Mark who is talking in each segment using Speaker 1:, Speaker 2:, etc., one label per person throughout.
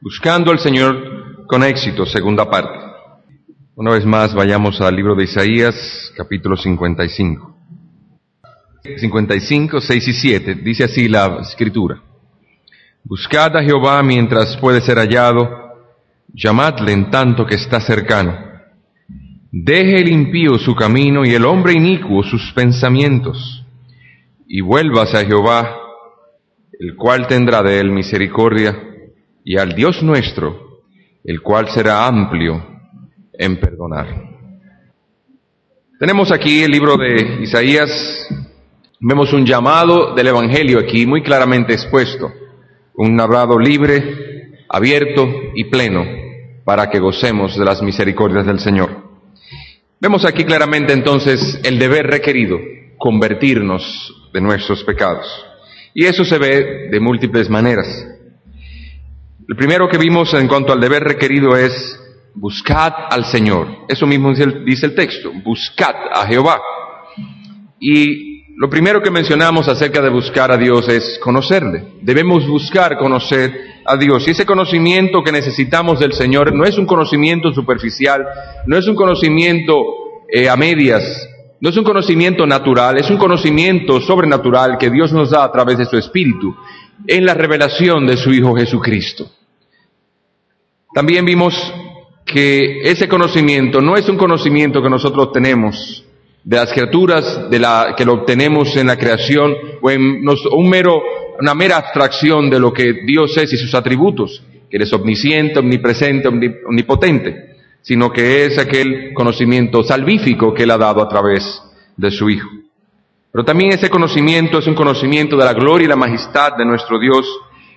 Speaker 1: Buscando al Señor con éxito, segunda parte. Una vez más vayamos al libro de Isaías, capítulo 55. 55, 6 y 7, dice así la escritura. Buscad a Jehová mientras puede ser hallado, llamadle en tanto que está cercano. Deje el impío su camino y el hombre inicuo sus pensamientos, y vuélvase a Jehová, el cual tendrá de él misericordia y al Dios nuestro, el cual será amplio en perdonar. Tenemos aquí el libro de Isaías, vemos un llamado del Evangelio aquí muy claramente expuesto, un hablado libre, abierto y pleno para que gocemos de las misericordias del Señor. Vemos aquí claramente entonces el deber requerido, convertirnos de nuestros pecados. Y eso se ve de múltiples maneras. El primero que vimos en cuanto al deber requerido es buscad al Señor. Eso mismo dice el, texto, buscad a Jehová. Y lo primero que mencionamos acerca de buscar a Dios es conocerle. Debemos buscar conocer a Dios. Y ese conocimiento que necesitamos del Señor no es un conocimiento superficial, no es un conocimiento eh, a medias, no es un conocimiento natural, es un conocimiento sobrenatural que Dios nos da a través de su Espíritu en la revelación de su Hijo Jesucristo. También vimos que ese conocimiento no es un conocimiento que nosotros tenemos de las criaturas, de la, que lo obtenemos en la creación o en un mero, una mera abstracción de lo que Dios es y sus atributos, que eres omnisciente, omnipresente, omnipotente, sino que es aquel conocimiento salvífico que Él ha dado a través de su Hijo. Pero también ese conocimiento es un conocimiento de la gloria y la majestad de nuestro Dios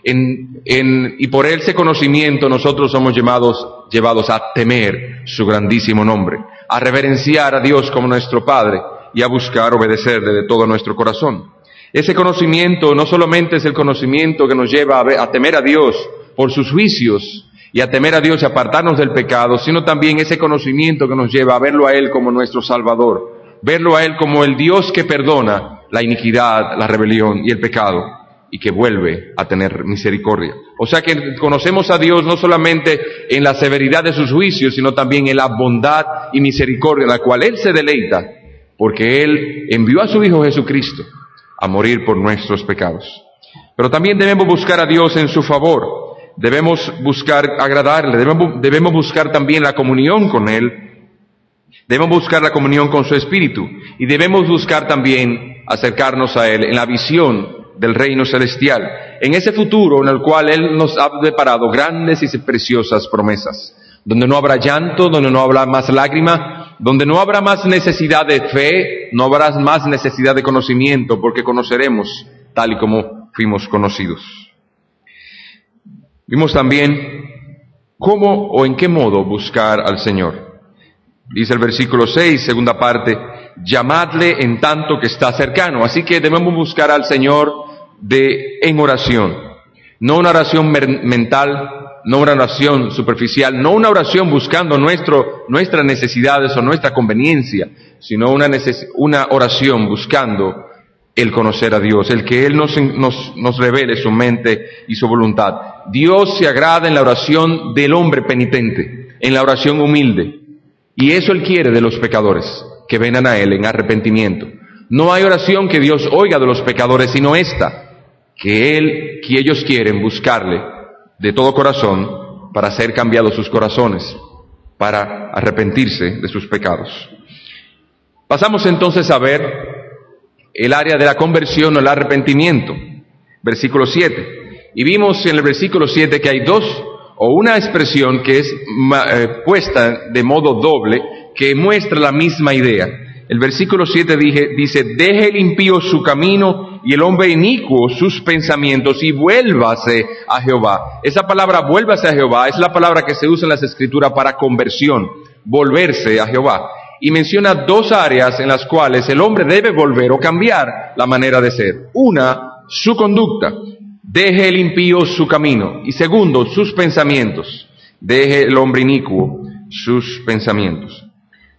Speaker 1: y por ese conocimiento nosotros somos llamados, llevados a temer su grandísimo nombre, a reverenciar a Dios como nuestro Padre y a buscar obedecerle de todo nuestro corazón. Ese conocimiento no solamente es el conocimiento que nos lleva a, a temer a Dios por sus juicios y a temer a Dios y apartarnos del pecado, sino también ese conocimiento que nos lleva a verlo a Él como nuestro Salvador, verlo a Él como el Dios que perdona la iniquidad, la rebelión y el pecado y que vuelve a tener misericordia. O sea que conocemos a Dios no solamente en la severidad de sus juicios, sino también en la bondad y misericordia en la cual Él se deleita, porque Él envió a su Hijo Jesucristo a morir por nuestros pecados. Pero también debemos buscar a Dios en su favor, debemos buscar agradarle, debemos, buscar también la comunión con Él, debemos buscar la comunión con su Espíritu y debemos buscar también acercarnos a Él en la visión del reino celestial, en ese futuro en el cual Él nos ha preparado grandes y preciosas promesas, donde no habrá llanto, donde no habrá más lágrima, donde no habrá más necesidad de fe, no habrá más necesidad de conocimiento, porque conoceremos tal y como fuimos conocidos. Vimos también cómo o en qué modo buscar al Señor. Dice el versículo 6, segunda parte, llamadle en tanto que está cercano. Así que debemos buscar al Señor de en oración, no una oración mental, no una oración superficial, no una oración buscando nuestro, nuestras necesidades o nuestra conveniencia, sino una, una oración buscando el conocer a Dios, el que Él nos, nos, nos revele su mente y su voluntad. Dios se agrada en la oración del hombre penitente, en la oración humilde. Y eso Él quiere de los pecadores, que vengan a Él en arrepentimiento. No hay oración que Dios oiga de los pecadores, sino esta, que Él, que ellos quieren buscarle de todo corazón para hacer cambiados sus corazones, para arrepentirse de sus pecados. Pasamos entonces a ver el área de la conversión o el arrepentimiento, versículo 7. Y vimos en el versículo 7 que hay dos, o una expresión que es eh, puesta de modo doble, que muestra la misma idea. El versículo 7 dice, deje el impío su camino y el hombre inicuo sus pensamientos y vuélvase a Jehová. Esa palabra vuélvase a Jehová es la palabra que se usa en las escrituras para conversión, volverse a Jehová. Y menciona dos áreas en las cuales el hombre debe volver o cambiar la manera de ser. Una, su conducta. Deje el impío su camino. Y segundo, sus pensamientos. Deje el hombre inicuo sus pensamientos.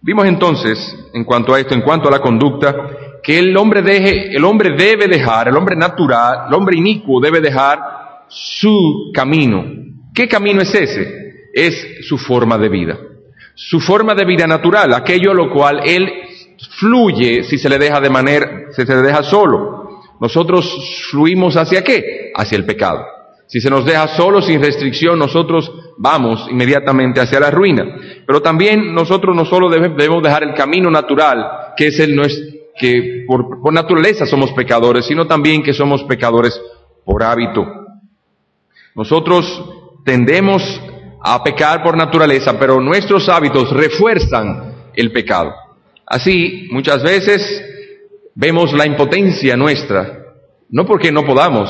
Speaker 1: Vimos entonces, en cuanto a esto, en cuanto a la conducta, que el hombre deje, el hombre debe dejar, el hombre natural, el hombre inicuo debe dejar su camino, ¿Qué camino es ese? Es su forma de vida. Su forma de vida natural, aquello a lo cual él fluye si se le deja de manera, si se le deja solo. Nosotros fluimos hacia qué? Hacia el pecado. Si se nos deja solo, sin restricción, nosotros vamos inmediatamente hacia la ruina. Pero también nosotros no solo debemos dejar el camino natural, que es el que por, por naturaleza somos pecadores, sino también que somos pecadores por hábito. Nosotros tendemos a pecar por naturaleza, pero nuestros hábitos refuerzan el pecado. Así, muchas veces vemos la impotencia nuestra no porque no podamos,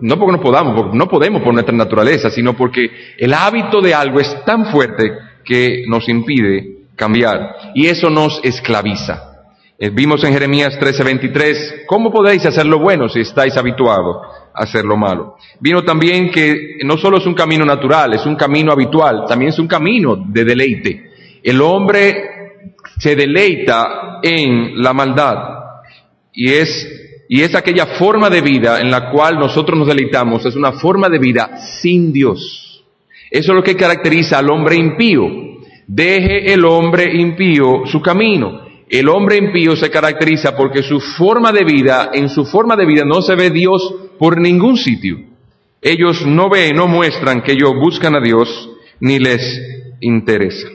Speaker 1: no porque no podamos, porque no podemos por nuestra naturaleza, sino porque el hábito de algo es tan fuerte que nos impide cambiar. Y eso nos esclaviza. Eh, vimos en Jeremías 13:23, ¿cómo podéis hacer lo bueno si estáis habituados a hacer lo malo? Vino también que no solo es un camino natural, es un camino habitual, también es un camino de deleite. El hombre se deleita en la maldad y es y es aquella forma de vida en la cual nosotros nos deleitamos, es una forma de vida sin Dios. Eso es lo que caracteriza al hombre impío. Deje el hombre impío su camino. El hombre impío se caracteriza porque su forma de vida, en su forma de vida no se ve Dios por ningún sitio. Ellos no ven, no muestran que ellos buscan a Dios ni les interesa.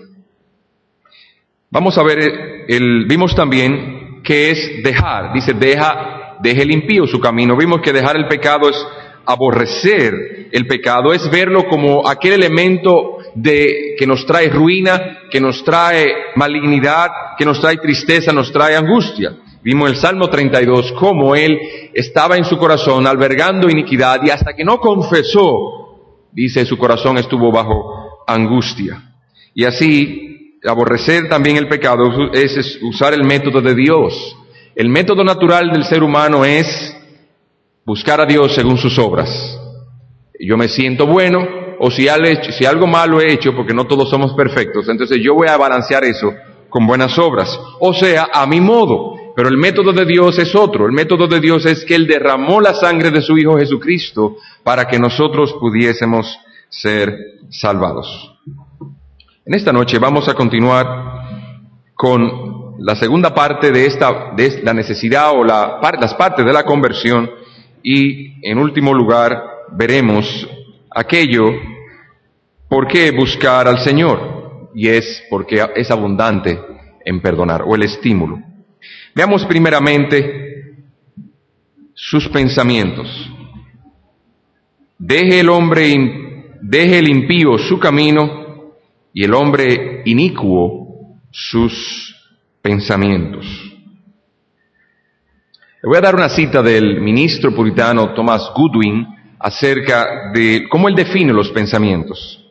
Speaker 1: Vamos a ver, el, vimos también que es dejar, dice deja deje el impío su camino. Vimos que dejar el pecado es aborrecer el pecado, es verlo como aquel elemento de, que nos trae ruina, que nos trae malignidad, que nos trae tristeza, nos trae angustia. Vimos el Salmo 32 como él estaba en su corazón albergando iniquidad y hasta que no confesó, dice, su corazón estuvo bajo angustia. Y así, aborrecer también el pecado es usar el método de Dios el método natural del ser humano es buscar a Dios según sus obras. Yo me siento bueno, o si, algo malo he hecho, porque no todos somos perfectos, entonces yo voy a balancear eso con buenas obras. O sea, a mi modo. Pero el método de Dios es otro. El método de Dios es que Él derramó la sangre de su Hijo Jesucristo para que nosotros pudiésemos ser salvados. En esta noche vamos a continuar con la segunda parte de esta, de la necesidad o la, las partes de la conversión y en último lugar veremos aquello por qué buscar al Señor y es porque es abundante en perdonar o el estímulo. Veamos primeramente sus pensamientos. Deje el hombre, deje el impío su camino y el hombre inicuo sus pensamientos. Le voy a dar una cita del ministro puritano Thomas Goodwin acerca de cómo él define los pensamientos.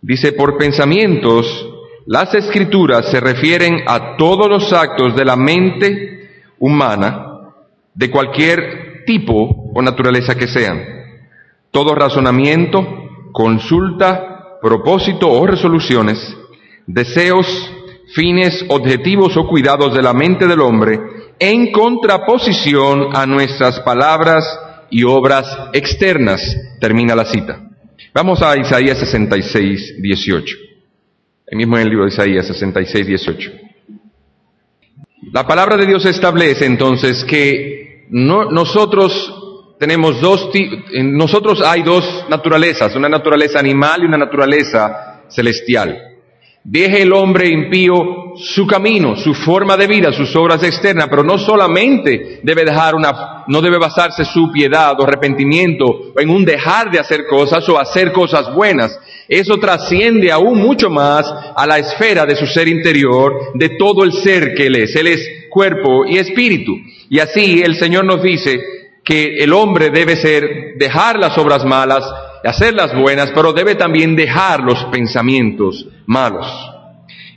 Speaker 1: Dice, por pensamientos, las escrituras se refieren a todos los actos de la mente humana, de cualquier tipo o naturaleza que sean. Todo razonamiento, consulta, propósito o resoluciones, deseos, fines, objetivos o cuidados de la mente del hombre en contraposición a nuestras palabras y obras externas. Termina la cita. Vamos a Isaías 66, 18. El mismo en el libro de Isaías 66, 18. La palabra de Dios establece entonces que nosotros tenemos dos, nosotros hay dos naturalezas, una naturaleza animal y una naturaleza celestial. Deje el hombre impío su camino, su forma de vida, sus obras externas, pero no solamente debe dejar una, no debe basarse su piedad o arrepentimiento en un dejar de hacer cosas o hacer cosas buenas. Eso trasciende aún mucho más a la esfera de su ser interior, de todo el ser que él es. Él es cuerpo y espíritu. Y así el Señor nos dice que el hombre debe ser, dejar las obras malas, hacer las buenas, pero debe también dejar los pensamientos malos.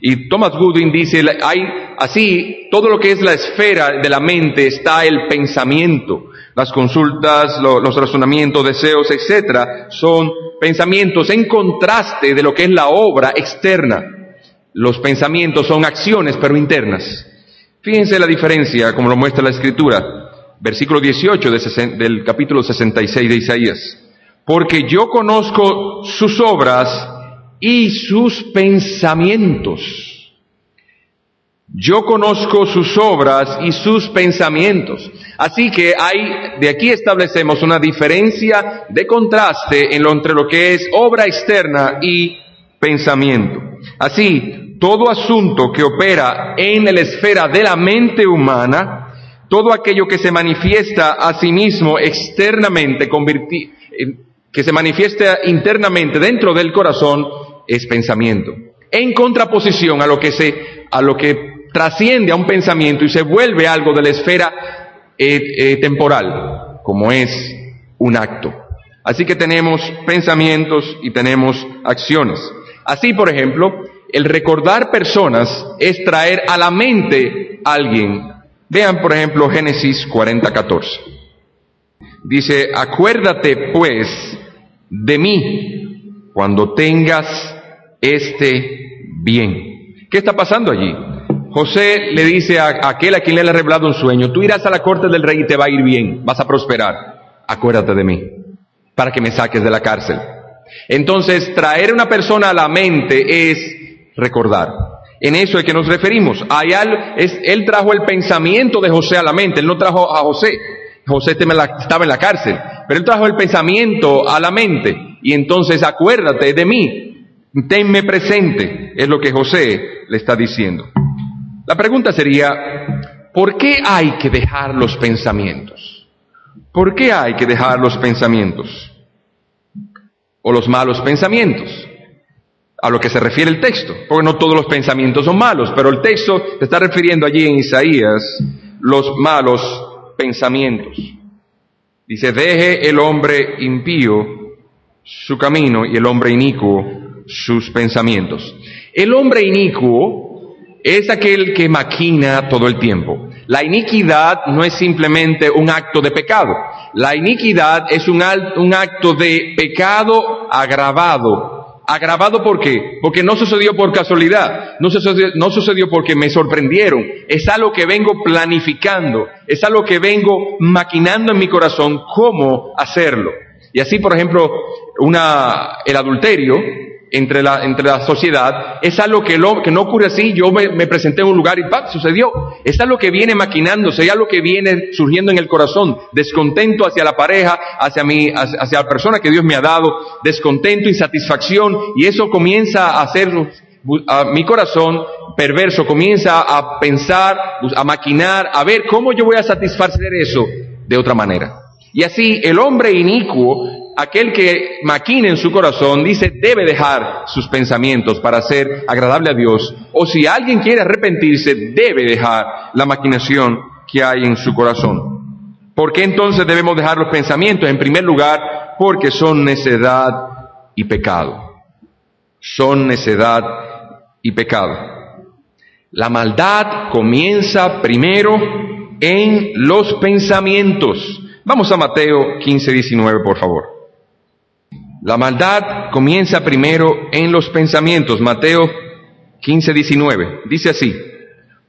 Speaker 1: Y Thomas Goodwin dice, hay así, todo lo que es la esfera de la mente está el pensamiento. Las consultas, los razonamientos, deseos, etcétera, son pensamientos en contraste de lo que es la obra externa. Los pensamientos son acciones, pero internas. Fíjense la diferencia, como lo muestra la escritura. Versículo 18 del capítulo 66 de Isaías. Porque yo conozco sus obras y sus pensamientos. Yo conozco sus obras y sus pensamientos. Así que hay, de aquí establecemos una diferencia de contraste en lo, entre lo que es obra externa y pensamiento. Así, todo asunto que opera en la esfera de la mente humana, todo aquello que se manifiesta a sí mismo externamente, que se manifiesta internamente dentro del corazón, es pensamiento. En contraposición a lo que se, a lo que trasciende a un pensamiento y se vuelve algo de la esfera eh, eh, temporal, como es un acto. Así que tenemos pensamientos y tenemos acciones. Así, por ejemplo, el recordar personas es traer a la mente a alguien. Vean, por ejemplo, Génesis 40, 14. Dice, acuérdate pues de mí cuando tengas este bien. ¿Qué está pasando allí? José le dice a, aquel a quien le ha revelado un sueño, tú irás a la corte del rey y te va a ir bien, vas a prosperar. Acuérdate de mí, para que me saques de la cárcel. Entonces, traer una persona a la mente es recordar. En eso es que nos referimos. es, él trajo el pensamiento de José a la mente, él no trajo a José. José estaba en la cárcel, pero él trajo el pensamiento a la mente. Y entonces acuérdate de mí, tenme presente, es lo que José le está diciendo. La pregunta sería, ¿por qué hay que dejar los pensamientos? ¿Por qué hay que dejar los pensamientos? O los malos pensamientos. A lo que se refiere el texto. Porque no todos los pensamientos son malos, pero el texto se está refiriendo allí en Isaías los malos pensamientos. Dice, deje el hombre impío su camino y el hombre inicuo sus pensamientos. El hombre inicuo es aquel que maquina todo el tiempo. La iniquidad no es simplemente un acto de pecado. La iniquidad es un, acto de pecado agravado. ¿Agravado por qué? Porque no sucedió por casualidad, no sucedió, no sucedió porque me sorprendieron. Es algo que vengo planificando, es algo que vengo maquinando en mi corazón cómo hacerlo. Y así, por ejemplo, una, el adulterio entre la, entre la sociedad, es algo que, lo, que no ocurre así, yo me, presenté en un lugar y ¡pap! sucedió. Es algo que viene maquinándose, es algo que viene surgiendo en el corazón, descontento hacia la pareja, hacia, mi, hacia, la persona que Dios me ha dado, descontento, insatisfacción, y eso comienza a hacer a mi corazón perverso, comienza a pensar, a maquinar, a ver cómo yo voy a satisfacer eso de otra manera. Y así el hombre inicuo aquel que maquina en su corazón, dice, debe dejar sus pensamientos para ser agradable a Dios. O si alguien quiere arrepentirse, debe dejar la maquinación que hay en su corazón. ¿Por qué entonces debemos dejar los pensamientos? En primer lugar, porque son necedad y pecado. Son necedad y pecado. La maldad comienza primero en los pensamientos. Vamos a Mateo 15, 19, por favor. La maldad comienza primero en los pensamientos. Mateo 15, 19. Dice así,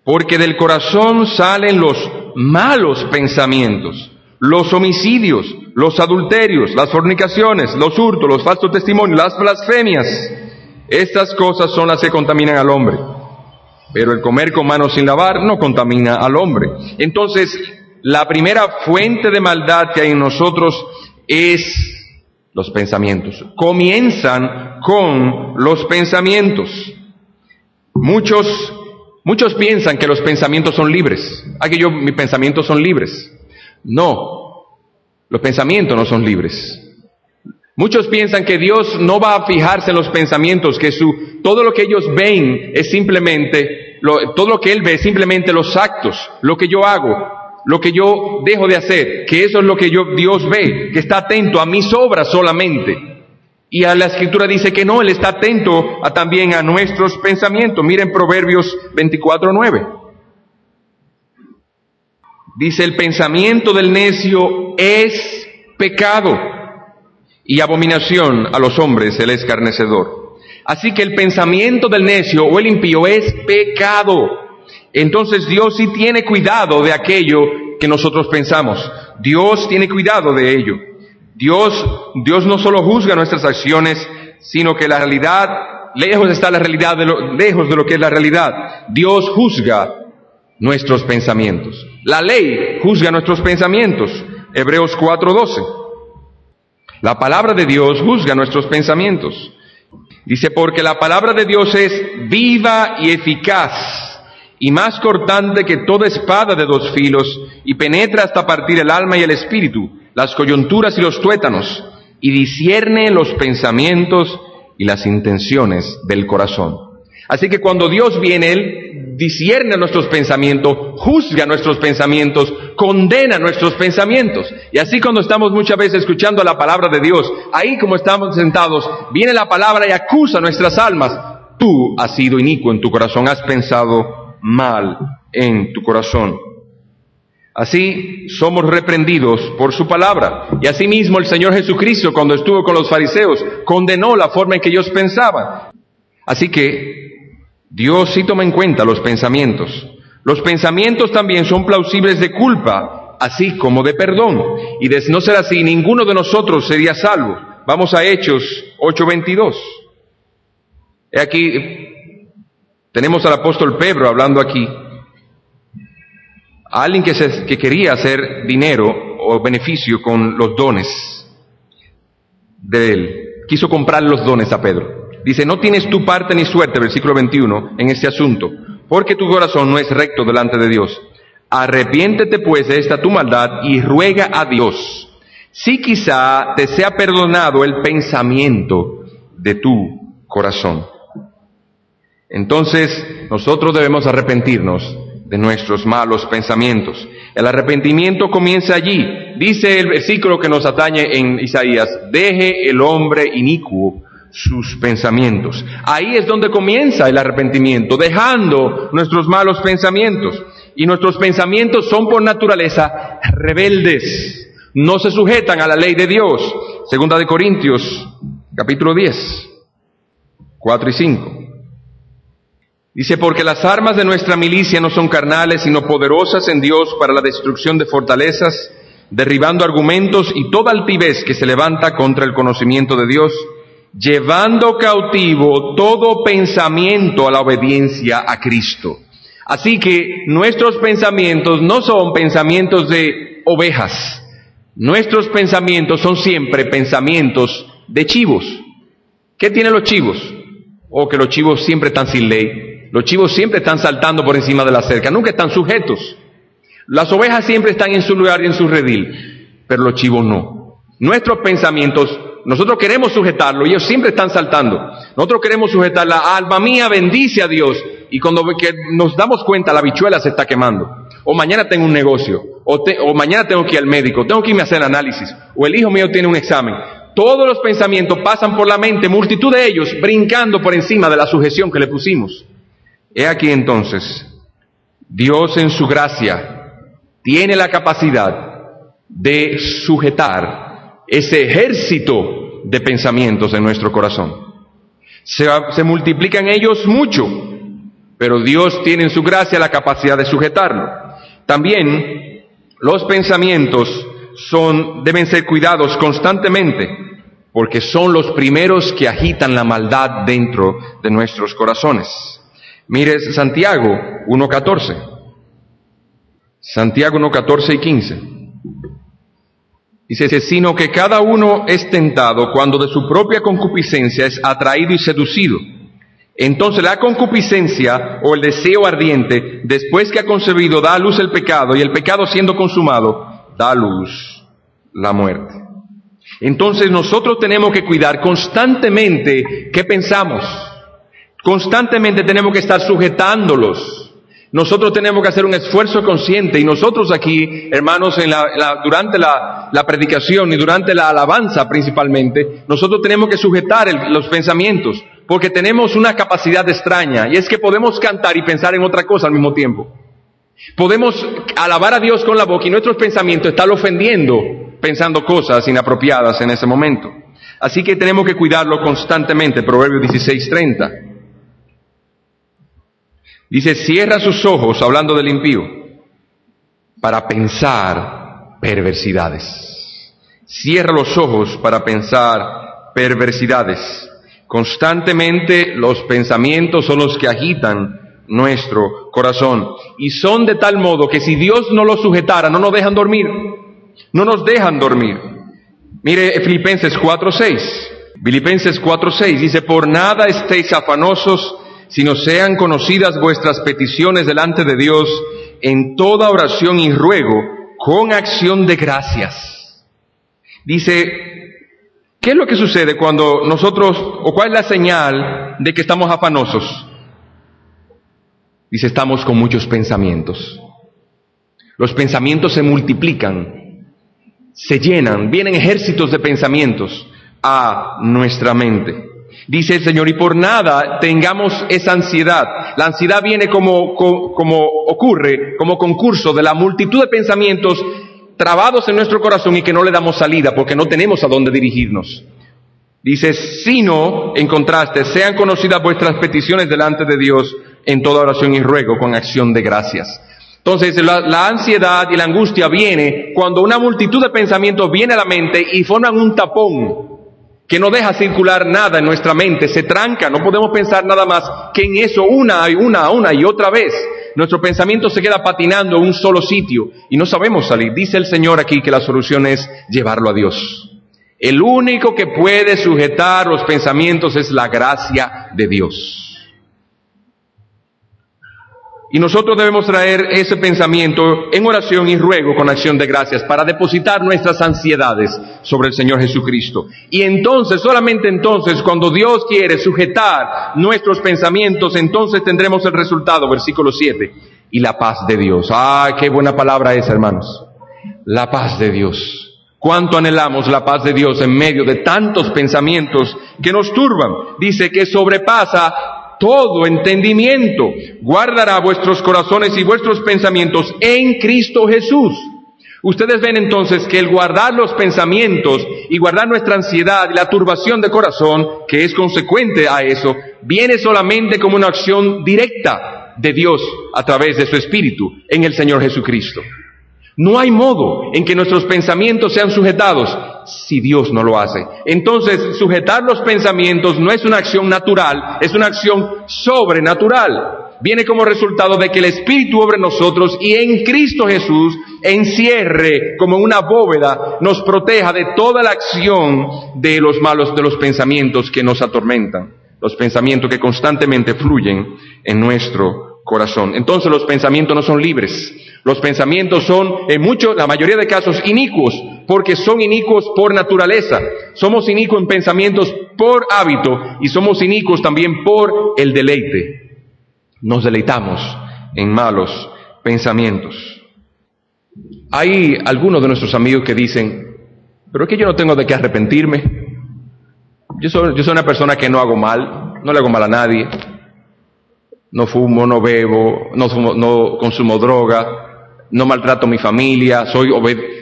Speaker 1: porque del corazón salen los malos pensamientos, los homicidios, los adulterios, las fornicaciones, los hurtos, los falsos testimonios, las blasfemias. Estas cosas son las que contaminan al hombre. Pero el comer con manos sin lavar no contamina al hombre. Entonces, la primera fuente de maldad que hay en nosotros es los pensamientos. Comienzan con los pensamientos. Muchos, muchos piensan que los pensamientos son libres. Ah, que yo, mis pensamientos son libres. No, los pensamientos no son libres. Muchos piensan que Dios no va a fijarse en los pensamientos, que su, todo lo que ellos ven es simplemente, todo lo que Él ve es simplemente los actos, lo que yo hago, lo que yo dejo de hacer, que eso es lo que yo, Dios ve, que está atento a mis obras solamente. Y a la escritura dice que no, Él está atento a, también a nuestros pensamientos. Miren Proverbios 24.9. Dice, el pensamiento del necio es pecado y abominación a los hombres el escarnecedor. Así que el pensamiento del necio o el impío es pecado entonces Dios sí tiene cuidado de aquello que nosotros pensamos. Dios tiene cuidado de ello. Dios, Dios no solo juzga nuestras acciones, sino que la realidad, lejos está la realidad, de lejos de lo que es la realidad. Dios juzga nuestros pensamientos. La ley juzga nuestros pensamientos. Hebreos 4:12. La palabra de Dios juzga nuestros pensamientos. Dice, porque la palabra de Dios es viva y eficaz y más cortante que toda espada de dos filos y penetra hasta partir el alma y el espíritu, las coyunturas y los tuétanos y discierne los pensamientos y las intenciones del corazón. Así que cuando Dios viene, Él discierne nuestros pensamientos, juzga nuestros pensamientos, condena nuestros pensamientos. Y así cuando estamos muchas veces escuchando la palabra de Dios, ahí como estamos sentados, viene la palabra y acusa nuestras almas. Tú has sido inicuo en tu corazón, has pensado mal en tu corazón. Así somos reprendidos por su palabra. Y asimismo el Señor Jesucristo, cuando estuvo con los fariseos, condenó la forma en que ellos pensaban. Así que Dios sí toma en cuenta los pensamientos. Los pensamientos también son plausibles de culpa, así como de perdón. Y de no ser así, ninguno de nosotros sería salvo. Vamos a Hechos 8:22. He aquí, tenemos al apóstol Pedro hablando aquí. Alguien que, se, que quería hacer dinero o beneficio con los dones de él. Quiso comprar los dones a Pedro. Dice, no tienes tu parte ni suerte, versículo 21, en este asunto, porque tu corazón no es recto delante de Dios. Arrepiéntete pues de esta tu maldad y ruega a Dios, si quizá te sea perdonado el pensamiento de tu corazón. Entonces, nosotros debemos arrepentirnos de nuestros malos pensamientos. El arrepentimiento comienza allí. Dice el versículo que nos atañe en Isaías, deje el hombre inicuo sus pensamientos. Ahí es donde comienza el arrepentimiento, dejando nuestros malos pensamientos. Y nuestros pensamientos son por naturaleza rebeldes, no se sujetan a la ley de Dios. Segunda de Corintios, capítulo 10, 4 y 5. Dice, porque las armas de nuestra milicia no son carnales, sino poderosas en Dios para la destrucción de fortalezas, derribando argumentos y toda altivez que se levanta contra el conocimiento de Dios llevando cautivo todo pensamiento a la obediencia a Cristo. Así que nuestros pensamientos no son pensamientos de ovejas, nuestros pensamientos son siempre pensamientos de chivos. ¿Qué tienen los chivos? O oh, que los chivos siempre están sin ley, los chivos siempre están saltando por encima de la cerca, nunca están sujetos. Las ovejas siempre están en su lugar y en su redil, pero los chivos no. Nuestros pensamientos nosotros queremos sujetarlo, ellos siempre están saltando. Nosotros queremos sujetar la alma mía, bendice a Dios. Y cuando nos damos cuenta, la bichuela se está quemando. O mañana tengo un negocio, o, o mañana tengo que ir al médico, tengo que irme a hacer análisis, o el hijo mío tiene un examen. Todos los pensamientos pasan por la mente, multitud de ellos, brincando por encima de la sujeción que le pusimos. He aquí entonces, Dios en su gracia tiene la capacidad de sujetar ese ejército de pensamientos en nuestro corazón. Se, multiplican ellos mucho, pero Dios tiene en su gracia la capacidad de sujetarlo. También los pensamientos son, deben ser cuidados constantemente, porque son los primeros que agitan la maldad dentro de nuestros corazones. Mire Santiago 1.14. Santiago 1.14 y 15. Dice, sino que cada uno es tentado cuando de su propia concupiscencia es atraído y seducido. Entonces la concupiscencia o el deseo ardiente, después que ha concebido, da a luz el pecado y el pecado siendo consumado, da a luz la muerte. Entonces nosotros tenemos que cuidar constantemente qué pensamos. Constantemente tenemos que estar sujetándolos nosotros tenemos que hacer un esfuerzo consciente y nosotros aquí, hermanos, durante la, predicación y durante la alabanza principalmente, nosotros tenemos que sujetar los pensamientos porque tenemos una capacidad extraña y es que podemos cantar y pensar en otra cosa al mismo tiempo. Podemos alabar a Dios con la boca y nuestros pensamientos están ofendiendo pensando cosas inapropiadas en ese momento. Así que tenemos que cuidarlo constantemente. Proverbios 16:30. Dice, cierra sus ojos, hablando del impío, para pensar perversidades. Cierra los ojos para pensar perversidades. Constantemente los pensamientos son los que agitan nuestro corazón. Y son de tal modo que si Dios no los sujetara, no nos dejan dormir. No nos dejan dormir. Mire Filipenses 4.6. Filipenses 4.6 dice, por nada estéis afanosos, sino sean conocidas vuestras peticiones delante de Dios en toda oración y ruego con acción de gracias. Dice, ¿qué es lo que sucede cuando nosotros, o cuál es la señal de que estamos afanosos? Dice, estamos con muchos pensamientos. Los pensamientos se multiplican, se llenan, vienen ejércitos de pensamientos a nuestra mente. Dice el Señor, y por nada tengamos esa ansiedad. La ansiedad viene como, como, ocurre, como concurso de la multitud de pensamientos trabados en nuestro corazón y que no le damos salida porque no tenemos a dónde dirigirnos. Dice, sino, en contraste, sean conocidas vuestras peticiones delante de Dios en toda oración y ruego con acción de gracias. Entonces, la, la, ansiedad y la angustia viene cuando una multitud de pensamientos viene a la mente y forman un tapón que no deja circular nada en nuestra mente, se tranca, no podemos pensar nada más que en eso una y una, una y otra vez. Nuestro pensamiento se queda patinando en un solo sitio y no sabemos salir. Dice el Señor aquí que la solución es llevarlo a Dios. El único que puede sujetar los pensamientos es la gracia de Dios. Y nosotros debemos traer ese pensamiento en oración y ruego con acción de gracias para depositar nuestras ansiedades sobre el Señor Jesucristo. Y entonces, solamente entonces, cuando Dios quiere sujetar nuestros pensamientos, entonces tendremos el resultado, versículo 7, y la paz de Dios. Ah, qué buena palabra es, hermanos. La paz de Dios. Cuánto anhelamos la paz de Dios en medio de tantos pensamientos que nos turban. Dice que sobrepasa todo entendimiento, guardará vuestros corazones y vuestros pensamientos en Cristo Jesús. Ustedes ven entonces que el guardar los pensamientos y guardar nuestra ansiedad y la turbación de corazón, que es consecuente a eso, viene solamente como una acción directa de Dios a través de su Espíritu en el Señor Jesucristo. No hay modo en que nuestros pensamientos sean sujetados si Dios no lo hace. Entonces, sujetar los pensamientos no es una acción natural, es una acción sobrenatural. Viene como resultado de que el Espíritu obre en nosotros y en Cristo Jesús encierre como una bóveda, nos proteja de toda la acción de los malos, de los pensamientos que nos atormentan, los pensamientos que constantemente fluyen en nuestro corazón. Entonces los pensamientos no son libres, los pensamientos son, en muchos, la mayoría de casos, inicuos, porque son inicuos por naturaleza. Somos inicuos en pensamientos por hábito y somos inicuos también por el deleite. Nos deleitamos en malos pensamientos. Hay algunos de nuestros amigos que dicen, pero es que yo no tengo de qué arrepentirme. Yo soy, yo soy una persona que no hago mal, no le hago mal a nadie. No fumo, no bebo, no, no consumo droga, no maltrato a mi familia, soy,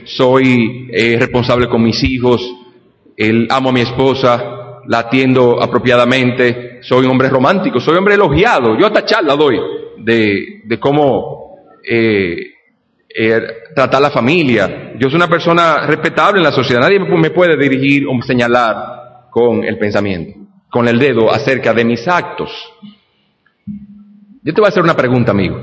Speaker 1: soy eh, responsable con mis hijos, amo a mi esposa, la atiendo apropiadamente, soy un hombre romántico, soy un hombre elogiado, yo hasta charla doy de, de cómo eh, eh, tratar la familia. Yo soy una persona respetable en la sociedad, nadie me puede dirigir o señalar con el pensamiento, con el dedo acerca de mis actos. Yo te voy a hacer una pregunta, amigo.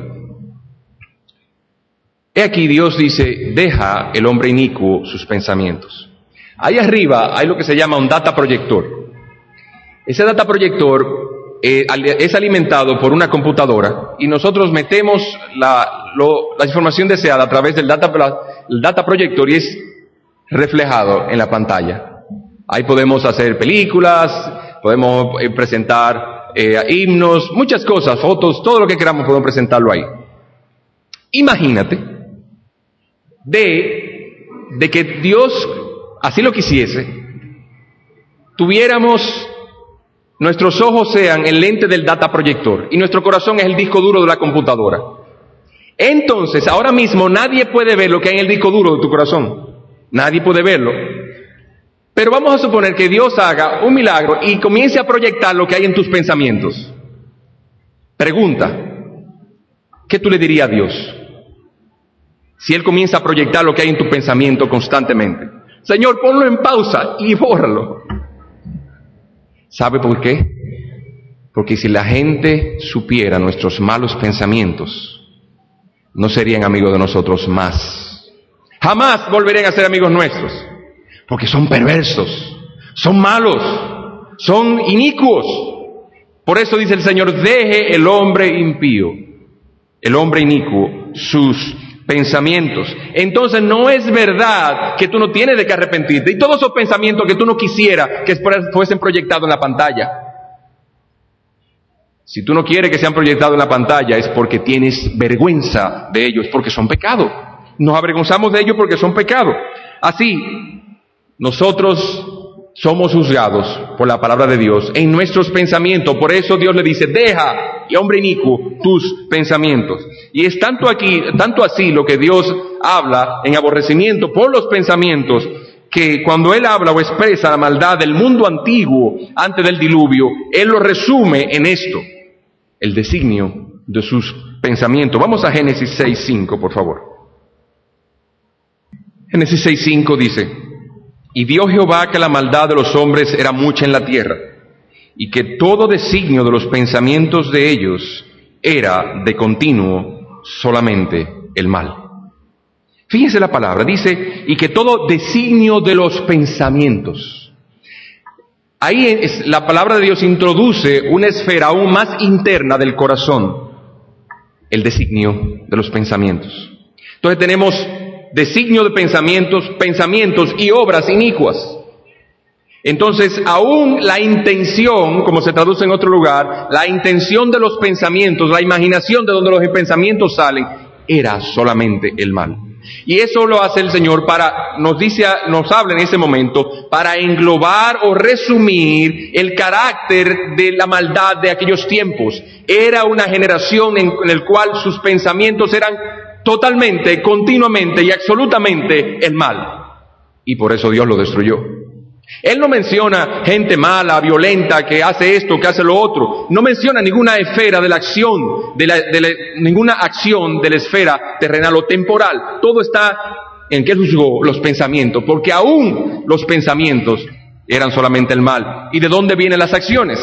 Speaker 1: He aquí Dios dice, deja el hombre inicuo sus pensamientos. Ahí arriba hay lo que se llama un data proyector. Ese data proyector eh, es alimentado por una computadora y nosotros metemos la, información deseada a través del data, data proyector y es reflejado en la pantalla. Ahí podemos hacer películas, podemos eh, presentar eh, himnos, muchas cosas, fotos, todo lo que queramos podemos presentarlo ahí. Imagínate de, de que Dios así lo quisiese, tuviéramos nuestros ojos sean el lente del data proyector y nuestro corazón es el disco duro de la computadora. Entonces, ahora mismo nadie puede ver lo que hay en el disco duro de tu corazón. Nadie puede verlo. Pero vamos a suponer que Dios haga un milagro y comience a proyectar lo que hay en tus pensamientos. Pregunta, ¿qué tú le dirías a Dios? Si Él comienza a proyectar lo que hay en tu pensamiento constantemente. Señor, ponlo en pausa y bórralo. ¿Sabe por qué? Porque si la gente supiera nuestros malos pensamientos, no serían amigos de nosotros más. Jamás volverían a ser amigos nuestros. Porque son perversos, son malos, son inicuos. Por eso dice el Señor, deje el hombre impío, el hombre inicuo, sus pensamientos. Entonces no es verdad que tú no tienes de qué arrepentirte. Y todos esos pensamientos que tú no quisieras que fuesen proyectados en la pantalla. Si tú no quieres que sean proyectados en la pantalla es porque tienes vergüenza de ellos, porque son pecado. Nos avergonzamos de ellos porque son pecado. Así, nosotros somos juzgados por la palabra de Dios en nuestros pensamientos. Por eso Dios le dice, deja, y hombre inicuo, tus pensamientos. Y es tanto aquí, tanto así lo que Dios habla en aborrecimiento por los pensamientos, que cuando Él habla o expresa la maldad del mundo antiguo antes del diluvio, Él lo resume en esto, el designio de sus pensamientos. Vamos a Génesis 6.5, por favor. Génesis 6.5 dice, y vio Jehová que la maldad de los hombres era mucha en la tierra, y que todo designio de los pensamientos de ellos era de continuo solamente el mal. Fíjense la palabra, dice, y que todo designio de los pensamientos. Ahí la palabra de Dios introduce una esfera aún más interna del corazón, el designio de los pensamientos. Entonces tenemos designio de pensamientos, pensamientos y obras inicuas. Entonces, aún la intención, como se traduce en otro lugar, la intención de los pensamientos, la imaginación de donde los pensamientos salen, era solamente el mal. Y eso lo hace el Señor para, nos dice, nos habla en ese momento, para englobar o resumir el carácter de la maldad de aquellos tiempos. Era una generación en, en el cual sus pensamientos eran totalmente, continuamente y absolutamente el mal. Y por eso Dios lo destruyó. Él no menciona gente mala, violenta, que hace esto, que hace lo otro. No menciona ninguna esfera de la acción, de, ninguna acción de la esfera terrenal o temporal. Todo está en que juzgó los pensamientos, porque aún los pensamientos eran solamente el mal. ¿Y de dónde vienen las acciones?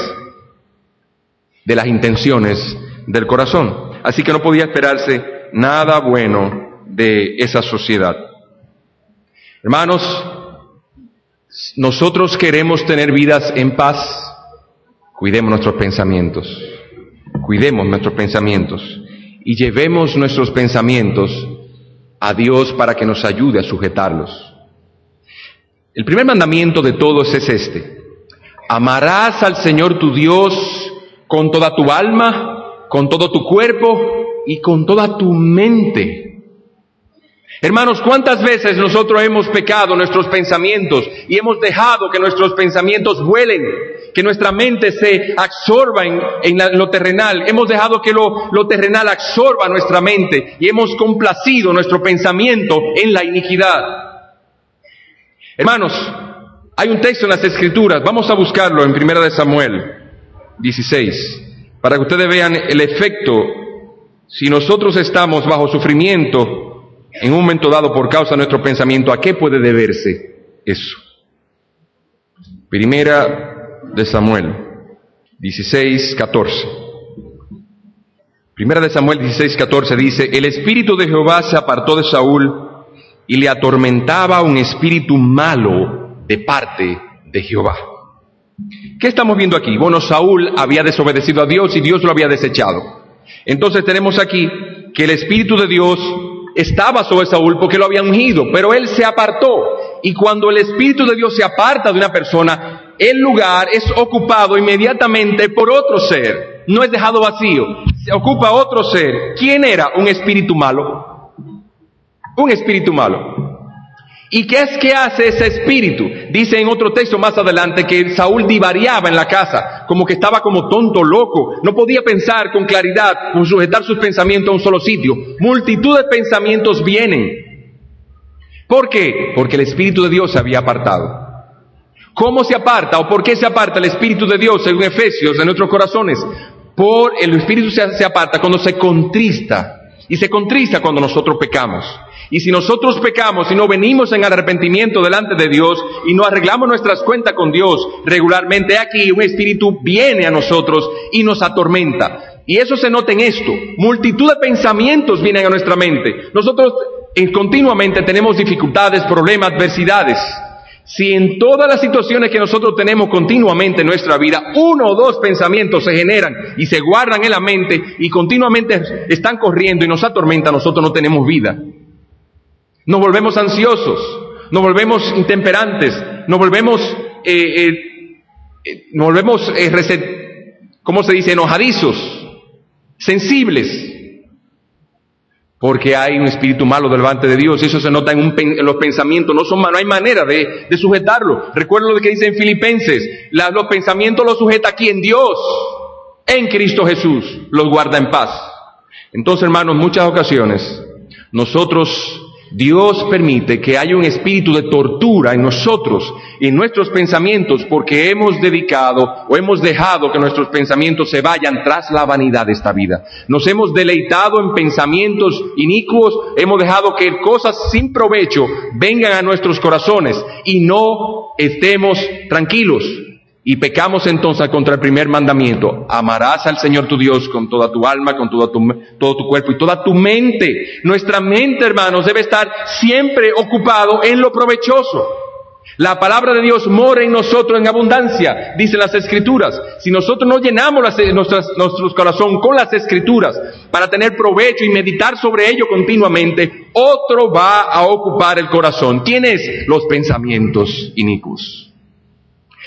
Speaker 1: De las intenciones del corazón. Así que no podía esperarse nada bueno de esa sociedad. Hermanos, nosotros queremos tener vidas en paz, cuidemos nuestros pensamientos, cuidemos nuestros pensamientos y llevemos nuestros pensamientos a Dios para que nos ayude a sujetarlos. El primer mandamiento de todos es este. Amarás al Señor tu Dios con toda tu alma, con todo tu cuerpo y con toda tu mente. Hermanos, ¿cuántas veces nosotros hemos pecado nuestros pensamientos y hemos dejado que nuestros pensamientos vuelen, que nuestra mente se absorba en, lo terrenal? Hemos dejado que lo, lo terrenal absorba nuestra mente y hemos complacido nuestro pensamiento en la iniquidad. Hermanos, hay un texto en las Escrituras, vamos a buscarlo en Primera de Samuel 16, para que ustedes vean el efecto si nosotros estamos bajo sufrimiento en un momento dado por causa de nuestro pensamiento, ¿a qué puede deberse eso? Primera de Samuel 16, 14. Primera de Samuel 16, 14 dice, el espíritu de Jehová se apartó de Saúl y le atormentaba un espíritu malo de parte de Jehová. ¿Qué estamos viendo aquí? Bueno, Saúl había desobedecido a Dios y Dios lo había desechado. Entonces tenemos aquí que el Espíritu de Dios estaba sobre Saúl porque lo había ungido, pero él se apartó. Y cuando el Espíritu de Dios se aparta de una persona, el lugar es ocupado inmediatamente por otro ser. No es dejado vacío, se ocupa otro ser. ¿Quién era? Un espíritu malo. Un espíritu malo. ¿Y qué es que hace ese espíritu? Dice en otro texto más adelante que Saúl divariaba en la casa, como que estaba como tonto, loco, no podía pensar con claridad, con sujetar sus pensamientos a un solo sitio. Multitud de pensamientos vienen. ¿Por qué? Porque el Espíritu de Dios se había apartado. ¿Cómo se aparta o por qué se aparta el Espíritu de Dios según Efesios en nuestros corazones? Por el Espíritu se, se aparta cuando se contrista y se contrista cuando nosotros pecamos. Y si nosotros pecamos y no venimos en arrepentimiento delante de Dios y no arreglamos nuestras cuentas con Dios regularmente, aquí un espíritu viene a nosotros y nos atormenta. Y eso se nota en esto. Multitud de pensamientos vienen a nuestra mente. Nosotros eh, continuamente tenemos dificultades, problemas, adversidades. Si en todas las situaciones que nosotros tenemos continuamente en nuestra vida, uno o dos pensamientos se generan y se guardan en la mente y continuamente están corriendo y nos atormentan, nosotros no tenemos vida. Nos volvemos ansiosos, nos volvemos intemperantes, nos volvemos, eh, eh, eh nos volvemos, eh, ¿cómo se dice?, enojadizos, sensibles. Porque hay un espíritu malo delante de Dios, eso se nota en, los pensamientos, no, son, no hay manera de, sujetarlo. Recuerdo lo que dice en Filipenses, los pensamientos los sujeta aquí en Dios, en Cristo Jesús, los guarda en paz. Entonces, hermanos, en muchas ocasiones, nosotros Dios permite que haya un espíritu de tortura en nosotros y en nuestros pensamientos porque hemos dedicado o hemos dejado que nuestros pensamientos se vayan tras la vanidad de esta vida. Nos hemos deleitado en pensamientos inicuos, hemos dejado que cosas sin provecho vengan a nuestros corazones y no estemos tranquilos. Y pecamos entonces contra el primer mandamiento. Amarás al Señor tu Dios con toda tu alma, con toda tu, todo tu cuerpo y toda tu mente. Nuestra mente, hermanos, debe estar siempre ocupado en lo provechoso. La palabra de Dios mora en nosotros en abundancia, dicen las escrituras. Si nosotros no llenamos las, nuestro corazón con las escrituras para tener provecho y meditar sobre ello continuamente, otro va a ocupar el corazón. ¿Quién es? Los pensamientos inicuos.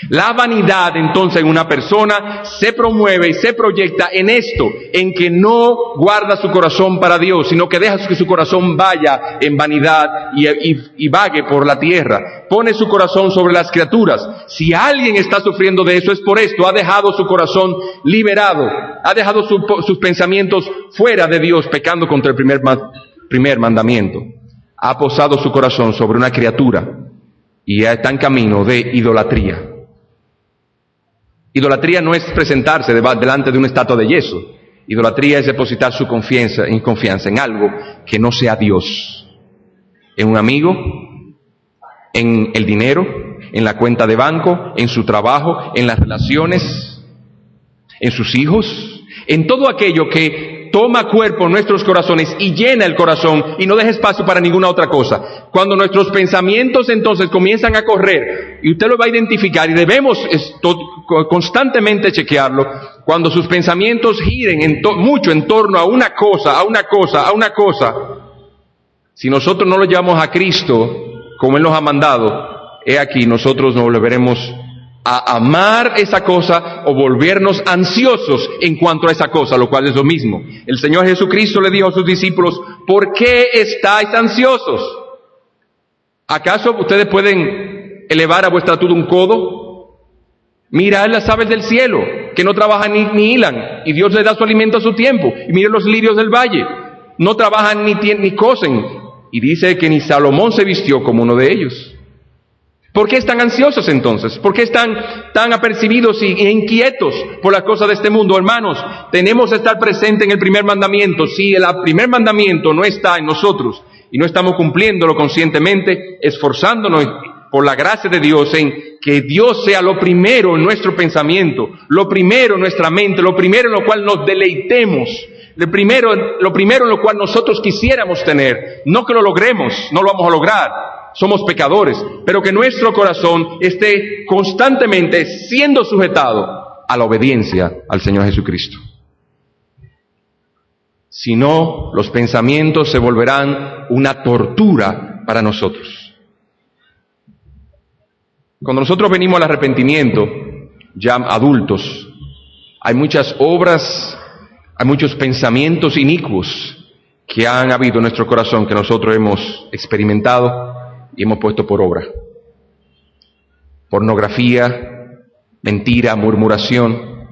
Speaker 1: La vanidad entonces en una persona se promueve y se proyecta en esto, en que no guarda su corazón para Dios, sino que deja que su corazón vaya en vanidad y, vague por la tierra. Pone su corazón sobre las criaturas. Si alguien está sufriendo de eso es por esto, ha dejado su corazón liberado, ha dejado sus pensamientos fuera de Dios, pecando contra el primer, primer mandamiento. Ha posado su corazón sobre una criatura y está en camino de idolatría. Idolatría no es presentarse delante de una estatua de yeso. Idolatría es depositar su confianza, confianza en algo que no sea Dios. En un amigo, en el dinero, en la cuenta de banco, en su trabajo, en las relaciones, en sus hijos, en todo aquello que toma cuerpo en nuestros corazones y llena el corazón y no deja espacio para ninguna otra cosa. Cuando nuestros pensamientos entonces comienzan a correr, y usted lo va a identificar y debemos constantemente chequearlo, cuando sus pensamientos giren mucho en torno a una cosa, a una cosa, a una cosa, si nosotros no lo llevamos a Cristo como Él nos ha mandado, he aquí nosotros nos volveremos a amar esa cosa o volvernos ansiosos en cuanto a esa cosa, lo cual es lo mismo. El Señor Jesucristo le dijo a sus discípulos, ¿por qué estáis ansiosos? ¿Acaso ustedes pueden elevar a vuestra altura un codo? Mira las aves del cielo, que no trabajan ni, ni hilan, y Dios les da su alimento a su tiempo. Y miren los lirios del valle, no trabajan ni, ni cosen. Y dice que ni Salomón se vistió como uno de ellos. ¿Por qué están ansiosos entonces? ¿Por qué están tan apercibidos e inquietos por las cosas de este mundo? Hermanos, tenemos que estar presentes en el primer mandamiento. Si el primer mandamiento no está en nosotros y no estamos cumpliéndolo conscientemente, esforzándonos por la gracia de Dios en que Dios sea lo primero en nuestro pensamiento, lo primero en nuestra mente, lo primero en lo cual nos deleitemos, lo primero, lo primero en lo cual nosotros quisiéramos tener, no que lo logremos, no lo vamos a lograr, somos pecadores, pero que nuestro corazón esté constantemente siendo sujetado a la obediencia al Señor Jesucristo. Si no, los pensamientos se volverán una tortura para nosotros. Cuando nosotros venimos al arrepentimiento, ya adultos, hay muchas obras, hay muchos pensamientos inicuos que han habido en nuestro corazón que nosotros hemos experimentado y hemos puesto por obra. Pornografía, mentira, murmuración,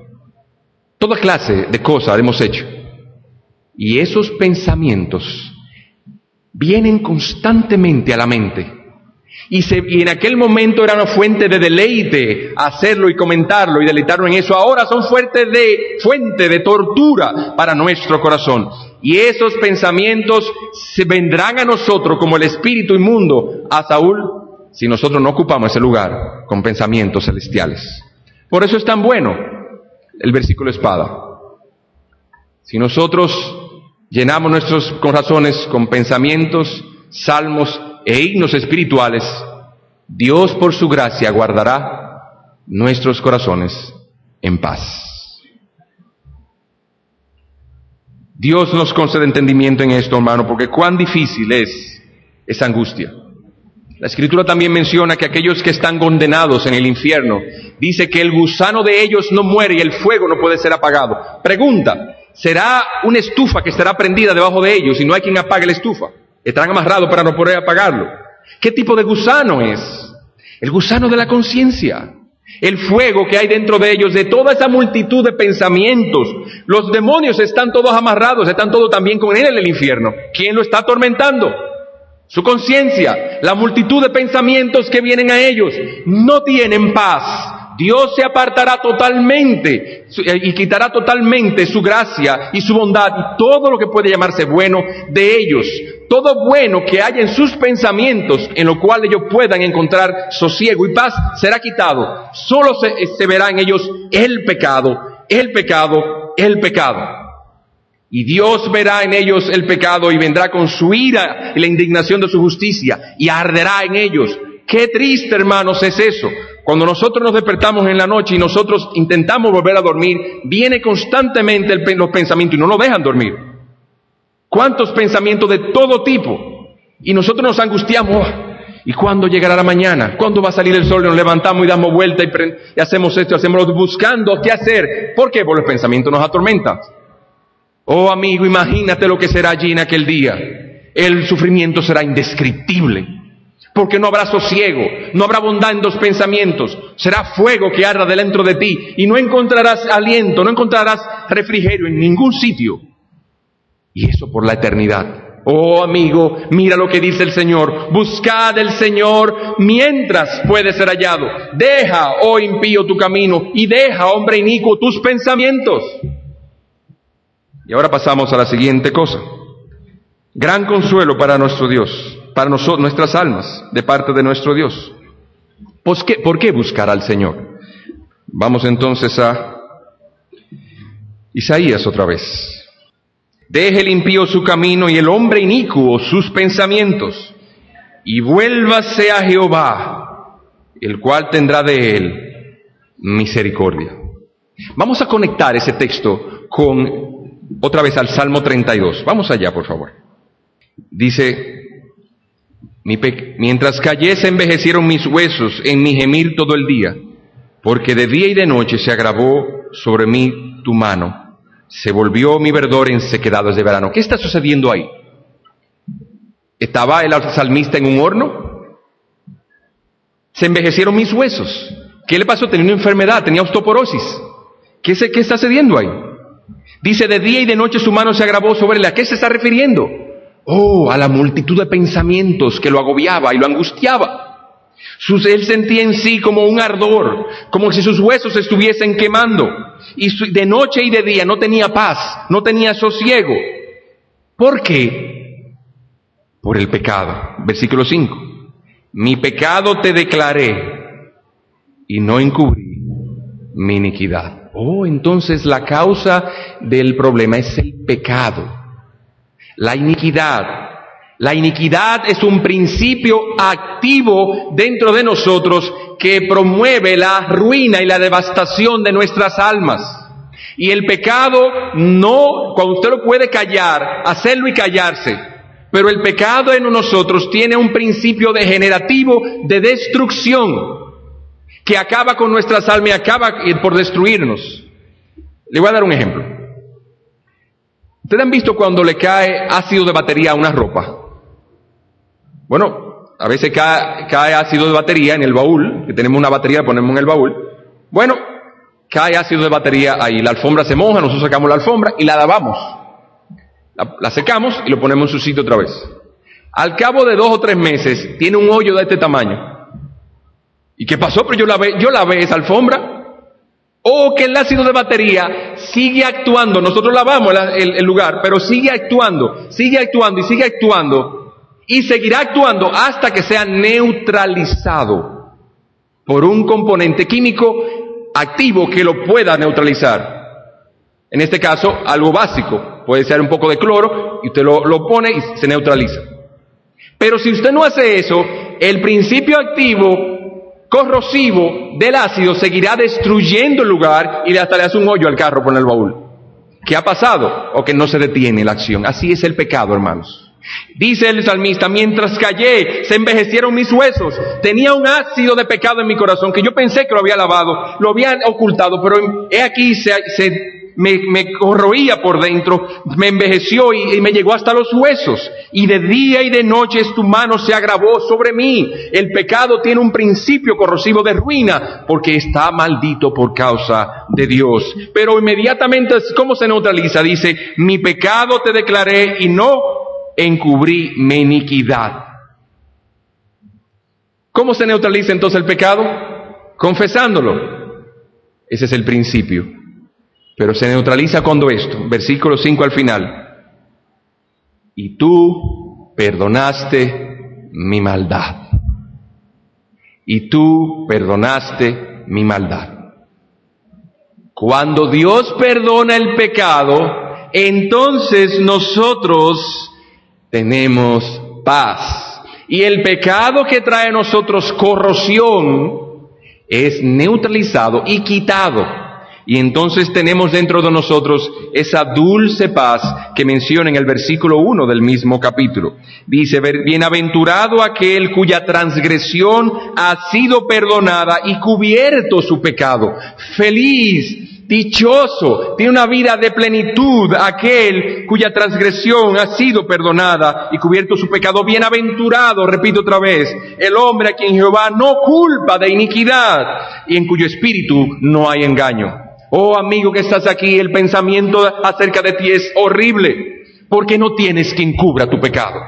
Speaker 1: toda clase de cosas hemos hecho. Y esos pensamientos vienen constantemente a la mente. Y, en aquel momento era una fuente de deleite hacerlo y comentarlo y deleitarlo en eso. Ahora son fuente de, fuente de tortura para nuestro corazón. Y esos pensamientos se vendrán a nosotros como el espíritu inmundo a Saúl si nosotros no ocupamos ese lugar con pensamientos celestiales. Por eso es tan bueno el versículo espada. Si nosotros llenamos nuestros corazones con pensamientos, salmos e himnos espirituales, Dios por su gracia guardará nuestros corazones en paz. Dios nos concede entendimiento en esto, hermano, porque cuán difícil es esa angustia. La escritura también menciona que aquellos que están condenados en el infierno, dice que el gusano de ellos no muere y el fuego no puede ser apagado. Pregunta, ¿será una estufa que estará prendida debajo de ellos y no hay quien apague la estufa? Estarán amarrados para no poder apagarlo. ¿Qué tipo de gusano es? El gusano de la conciencia. El fuego que hay dentro de ellos, de toda esa multitud de pensamientos. Los demonios están todos amarrados, están todos también con él en el infierno. ¿Quién lo está atormentando? Su conciencia, la multitud de pensamientos que vienen a ellos, no tienen paz. Dios se apartará totalmente eh, y quitará totalmente su gracia y su bondad y todo lo que puede llamarse bueno de ellos. Todo bueno que haya en sus pensamientos en lo cual ellos puedan encontrar sosiego y paz será quitado. Solo se, se verá en ellos el pecado, el pecado, el pecado. Y Dios verá en ellos el pecado y vendrá con su ira y la indignación de su justicia y arderá en ellos. Qué triste, hermanos, es eso. Cuando nosotros nos despertamos en la noche y nosotros intentamos volver a dormir, viene constantemente el, los pensamientos y no nos dejan dormir. ¿Cuántos pensamientos de todo tipo? Y nosotros nos angustiamos. ¿Y cuándo llegará la mañana? ¿Cuándo va a salir el sol? Y nos levantamos y damos vuelta y, hacemos esto, hacemos lo buscando qué hacer. ¿Por qué? Porque los pensamientos nos atormentan. Oh amigo, imagínate lo que será allí en aquel día. El sufrimiento será indescriptible, porque no habrá sosiego, no habrá bondad en los pensamientos, será fuego que arda dentro de ti y no encontrarás aliento, no encontrarás refrigerio en ningún sitio. Y eso por la eternidad. Oh amigo, mira lo que dice el Señor. Buscad el Señor mientras puede ser hallado. Deja, oh impío, tu camino y deja, hombre inicuo, tus pensamientos. Y ahora pasamos a la siguiente cosa. Gran consuelo para nuestro Dios, para nosotros, nuestras almas, de parte de nuestro Dios. ¿Por qué, ¿Por qué buscar al Señor? Vamos entonces a Isaías otra vez. Deje el impío su camino y el hombre inicuo sus pensamientos, y vuélvase a Jehová, el cual tendrá de él misericordia. Vamos a conectar ese texto con otra vez al Salmo 32. Vamos allá, por favor. Dice, mientras callé se envejecieron mis huesos en mi gemir todo el día, porque de día y de noche se agravó sobre mí tu mano, se volvió mi verdor en sequedades de verano. ¿Qué está sucediendo ahí? ¿Estaba el salmista en un horno? Se envejecieron mis huesos. ¿Qué le pasó? Tenía una enfermedad, tenía osteoporosis. ¿Qué, qué está sucediendo ahí? Dice, de día y de noche su mano se agravó sobre él. ¿A qué se está refiriendo? Oh, a la multitud de pensamientos que lo agobiaba y lo angustiaba. él sentía en sí como un ardor, como si sus huesos estuviesen quemando. Y de noche y de día no tenía paz, no tenía sosiego. ¿Por qué? Por el pecado. Versículo 5. Mi pecado te declaré y no encubrí mi iniquidad. Oh, entonces la causa del problema es el pecado, la iniquidad. La iniquidad es un principio activo dentro de nosotros que promueve la ruina y la devastación de nuestras almas. Y el pecado no, cuando usted lo puede callar, hacerlo y callarse, pero el pecado en nosotros tiene un principio degenerativo de destrucción que acaba con nuestras almas y acaba por destruirnos. Le voy a dar un ejemplo. ¿Ustedes han visto cuando le cae ácido de batería a una ropa? Bueno, a veces cae, ácido de batería en el baúl, que tenemos una batería, ponemos en el baúl. Bueno, cae ácido de batería ahí, la alfombra se moja, nosotros sacamos la alfombra y la lavamos. La, secamos y lo ponemos en su sitio otra vez. Al cabo de dos o tres meses tiene un hoyo de este tamaño. ¿Y qué pasó? Pero yo yo la ve esa alfombra. O que el ácido de batería sigue actuando. Nosotros lavamos el, lugar, pero sigue actuando, sigue actuando y sigue actuando. Y seguirá actuando hasta que sea neutralizado por un componente químico activo que lo pueda neutralizar. En este caso, algo básico. Puede ser un poco de cloro y usted lo pone y se neutraliza. Pero si usted no hace eso, el principio activo corrosivo del ácido seguirá destruyendo el lugar y hasta le hace un hoyo al carro con el baúl. ¿Qué ha pasado? O que no se detiene la acción. Así es el pecado, hermanos. Dice el salmista, mientras callé, se envejecieron mis huesos. Tenía un ácido de pecado en mi corazón que yo pensé que lo había lavado, lo había ocultado, pero he aquí se, se me, corroía por dentro, me envejeció y, me llegó hasta los huesos. Y de día y de noche tu mano se agravó sobre mí. El pecado tiene un principio corrosivo de ruina porque está maldito por causa de Dios. Pero inmediatamente, ¿cómo se neutraliza? Dice, mi pecado te declaré y no encubrí mi iniquidad. ¿Cómo se neutraliza entonces el pecado? Confesándolo. Ese es el principio. Pero se neutraliza cuando esto, versículo 5 al final. Y tú perdonaste mi maldad. Y tú perdonaste mi maldad. Cuando Dios perdona el pecado, entonces nosotros tenemos paz. Y el pecado que trae a nosotros corrosión es neutralizado y quitado. Y entonces tenemos dentro de nosotros esa dulce paz que menciona en el versículo 1 del mismo capítulo. Dice, bienaventurado aquel cuya transgresión ha sido perdonada y cubierto su pecado. Feliz, dichoso, tiene una vida de plenitud aquel cuya transgresión ha sido perdonada y cubierto su pecado. Bienaventurado, repito otra vez, el hombre a quien Jehová no culpa de iniquidad y en cuyo espíritu no hay engaño. Oh amigo que estás aquí, el pensamiento acerca de ti es horrible, porque no tienes quien cubra tu pecado.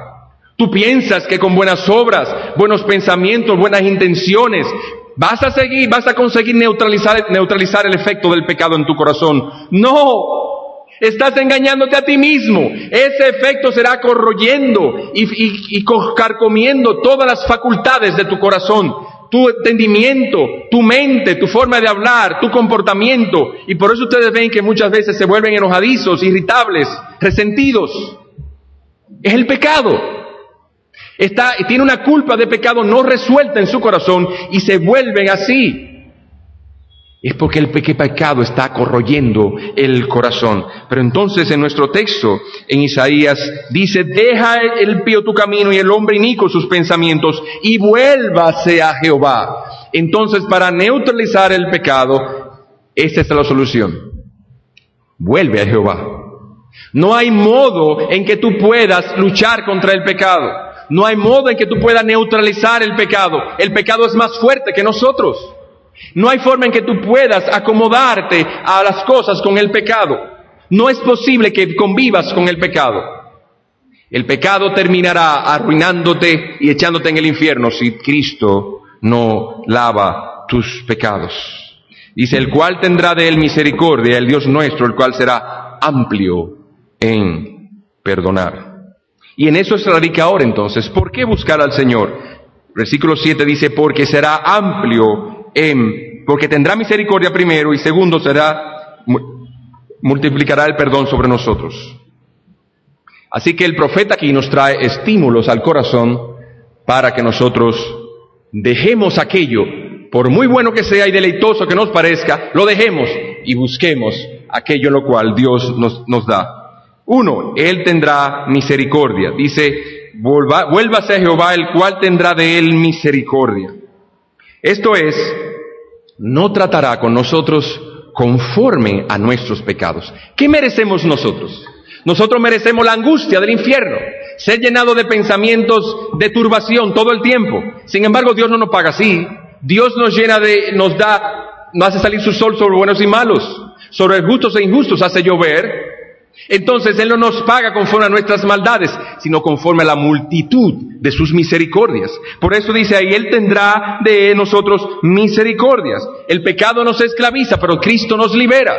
Speaker 1: Tú piensas que con buenas obras, buenos pensamientos, buenas intenciones, vas a seguir, vas a conseguir neutralizar, neutralizar el efecto del pecado en tu corazón. No, estás engañándote a ti mismo. Ese efecto será corroyendo y, carcomiendo todas las facultades de tu corazón tu entendimiento, tu mente, tu forma de hablar, tu comportamiento. Y por eso ustedes ven que muchas veces se vuelven enojadizos, irritables, resentidos. Es el pecado. Está, tiene una culpa de pecado no resuelta en su corazón y se vuelven así. Es porque el pecado está corroyendo el corazón. Pero entonces en nuestro texto, en Isaías, dice, deja el pío tu camino y el hombre inico sus pensamientos y vuélvase a Jehová. Entonces para neutralizar el pecado, esta es la solución. Vuelve a Jehová. No hay modo en que tú puedas luchar contra el pecado. No hay modo en que tú puedas neutralizar el pecado. El pecado es más fuerte que nosotros. No hay forma en que tú puedas acomodarte a las cosas con el pecado. No es posible que convivas con el pecado. El pecado terminará arruinándote y echándote en el infierno si Cristo no lava tus pecados. Dice, el cual tendrá de él misericordia, el Dios nuestro, el cual será amplio en perdonar. Y en eso se radica ahora entonces. ¿Por qué buscar al Señor? Versículo 7 dice, porque será amplio porque tendrá misericordia primero y segundo será, multiplicará el perdón sobre nosotros. Así que el profeta aquí nos trae estímulos al corazón para que nosotros dejemos aquello, por muy bueno que sea y deleitoso que nos parezca, lo dejemos y busquemos aquello en lo cual Dios nos, nos da. Uno, Él tendrá misericordia. Dice, vuélvase a Jehová, el cual tendrá de Él misericordia. Esto es, no tratará con nosotros conforme a nuestros pecados. ¿Qué merecemos nosotros? Nosotros merecemos la angustia del infierno, ser llenado de pensamientos de turbación todo el tiempo. Sin embargo, Dios no nos paga así. Dios nos llena de, nos da, nos hace salir su sol sobre buenos y malos, sobre justos e injustos hace llover. Entonces Él no nos paga conforme a nuestras maldades, sino conforme a la multitud de sus misericordias. Por eso dice ahí, Él tendrá de nosotros misericordias. El pecado nos esclaviza, pero Cristo nos libera.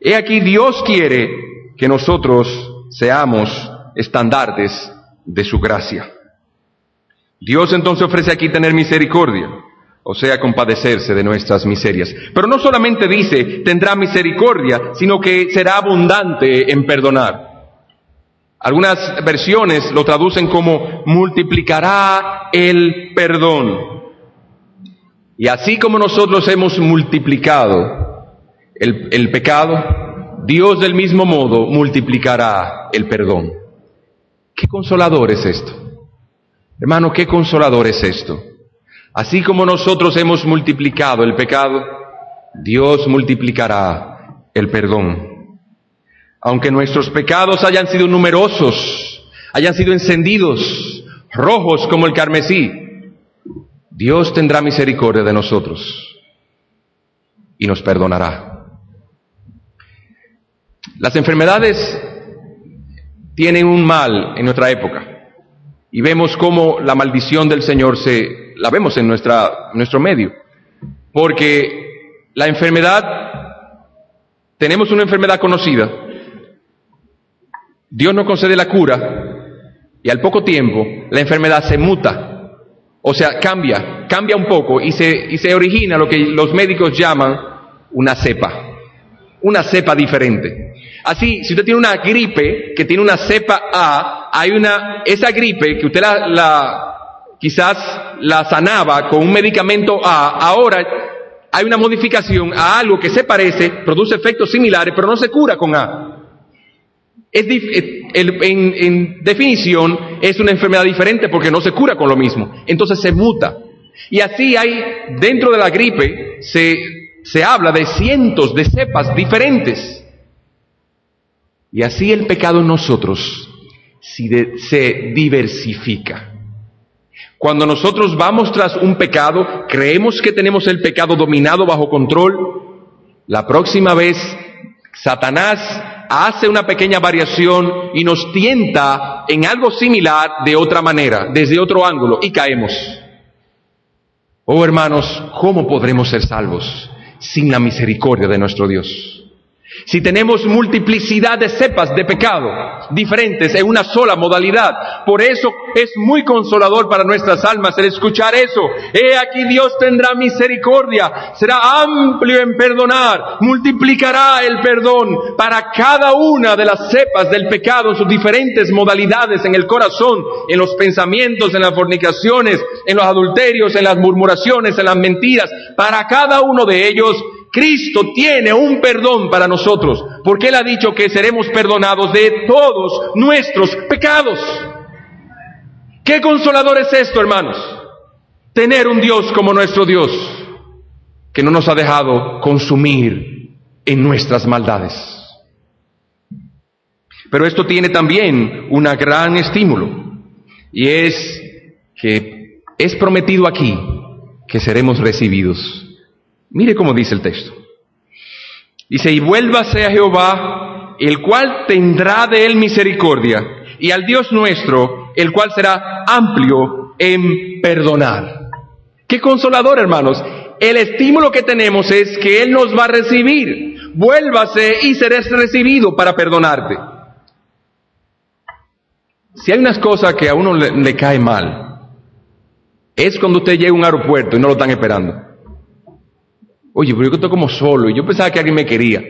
Speaker 1: He aquí Dios quiere que nosotros seamos estandartes de su gracia. Dios entonces ofrece aquí tener misericordia, o sea, compadecerse de nuestras miserias. Pero no solamente dice tendrá misericordia, sino que será abundante en perdonar. Algunas versiones lo traducen como multiplicará el perdón. Y así como nosotros hemos multiplicado el, pecado, Dios del mismo modo multiplicará el perdón. Qué consolador es esto. Hermano, qué consolador es esto. Así como nosotros hemos multiplicado el pecado, Dios multiplicará el perdón. Aunque nuestros pecados hayan sido numerosos, hayan sido encendidos, rojos como el carmesí, Dios tendrá misericordia de nosotros y nos perdonará. Las enfermedades tienen un mal en nuestra época y vemos cómo la maldición del Señor se, la vemos en nuestra, nuestro medio. Porque la enfermedad, tenemos una enfermedad conocida, Dios nos concede la cura y al poco tiempo la enfermedad se muta, o sea, cambia, cambia un poco y se, y se origina lo que los médicos llaman una cepa, una cepa diferente. Así, si usted tiene una gripe que tiene una cepa A, hay una, esa gripe que usted la, la quizás la sanaba con un medicamento A, ahora hay una modificación a algo que se parece, produce efectos similares, pero no se cura con A. Es en, en, definición, es una enfermedad diferente porque no se cura con lo mismo. Entonces se muta. Y así hay, dentro de la gripe, se, se habla de cientos de cepas diferentes. Y así el pecado en nosotros se diversifica. Cuando nosotros vamos tras un pecado, creemos que tenemos el pecado dominado bajo control, la próxima vez Satanás hace una pequeña variación y nos tienta en algo similar de otra manera, desde otro ángulo, y caemos. Oh hermanos, ¿cómo podremos ser salvos sin la misericordia de nuestro Dios? Si tenemos multiplicidad de cepas de pecado diferentes en una sola modalidad, por eso es muy consolador para nuestras almas el escuchar eso. He aquí Dios tendrá misericordia, será amplio en perdonar, multiplicará el perdón para cada una de las cepas del pecado en sus diferentes modalidades en el corazón, en los pensamientos, en las fornicaciones, en los adulterios, en las murmuraciones, en las mentiras. Para cada uno de ellos Cristo tiene un perdón para nosotros, porque Él ha dicho que seremos perdonados de todos nuestros pecados. Qué consolador es esto, hermanos. Tener un Dios como nuestro Dios, que no nos ha dejado consumir en nuestras maldades. Pero esto tiene también un gran estímulo, y es que es prometido aquí que seremos recibidos Mire cómo dice el texto. Dice, y vuélvase a Jehová, el cual tendrá de él misericordia, y al Dios nuestro, el cual será amplio en perdonar. Qué consolador, hermanos. El estímulo que tenemos es que Él nos va a recibir. Vuélvase y serás recibido para perdonarte. Si hay unas cosas que a uno le, le cae mal, es cuando usted llega a un aeropuerto y no lo están esperando. Oye, pero yo estoy como solo y yo pensaba que alguien me quería.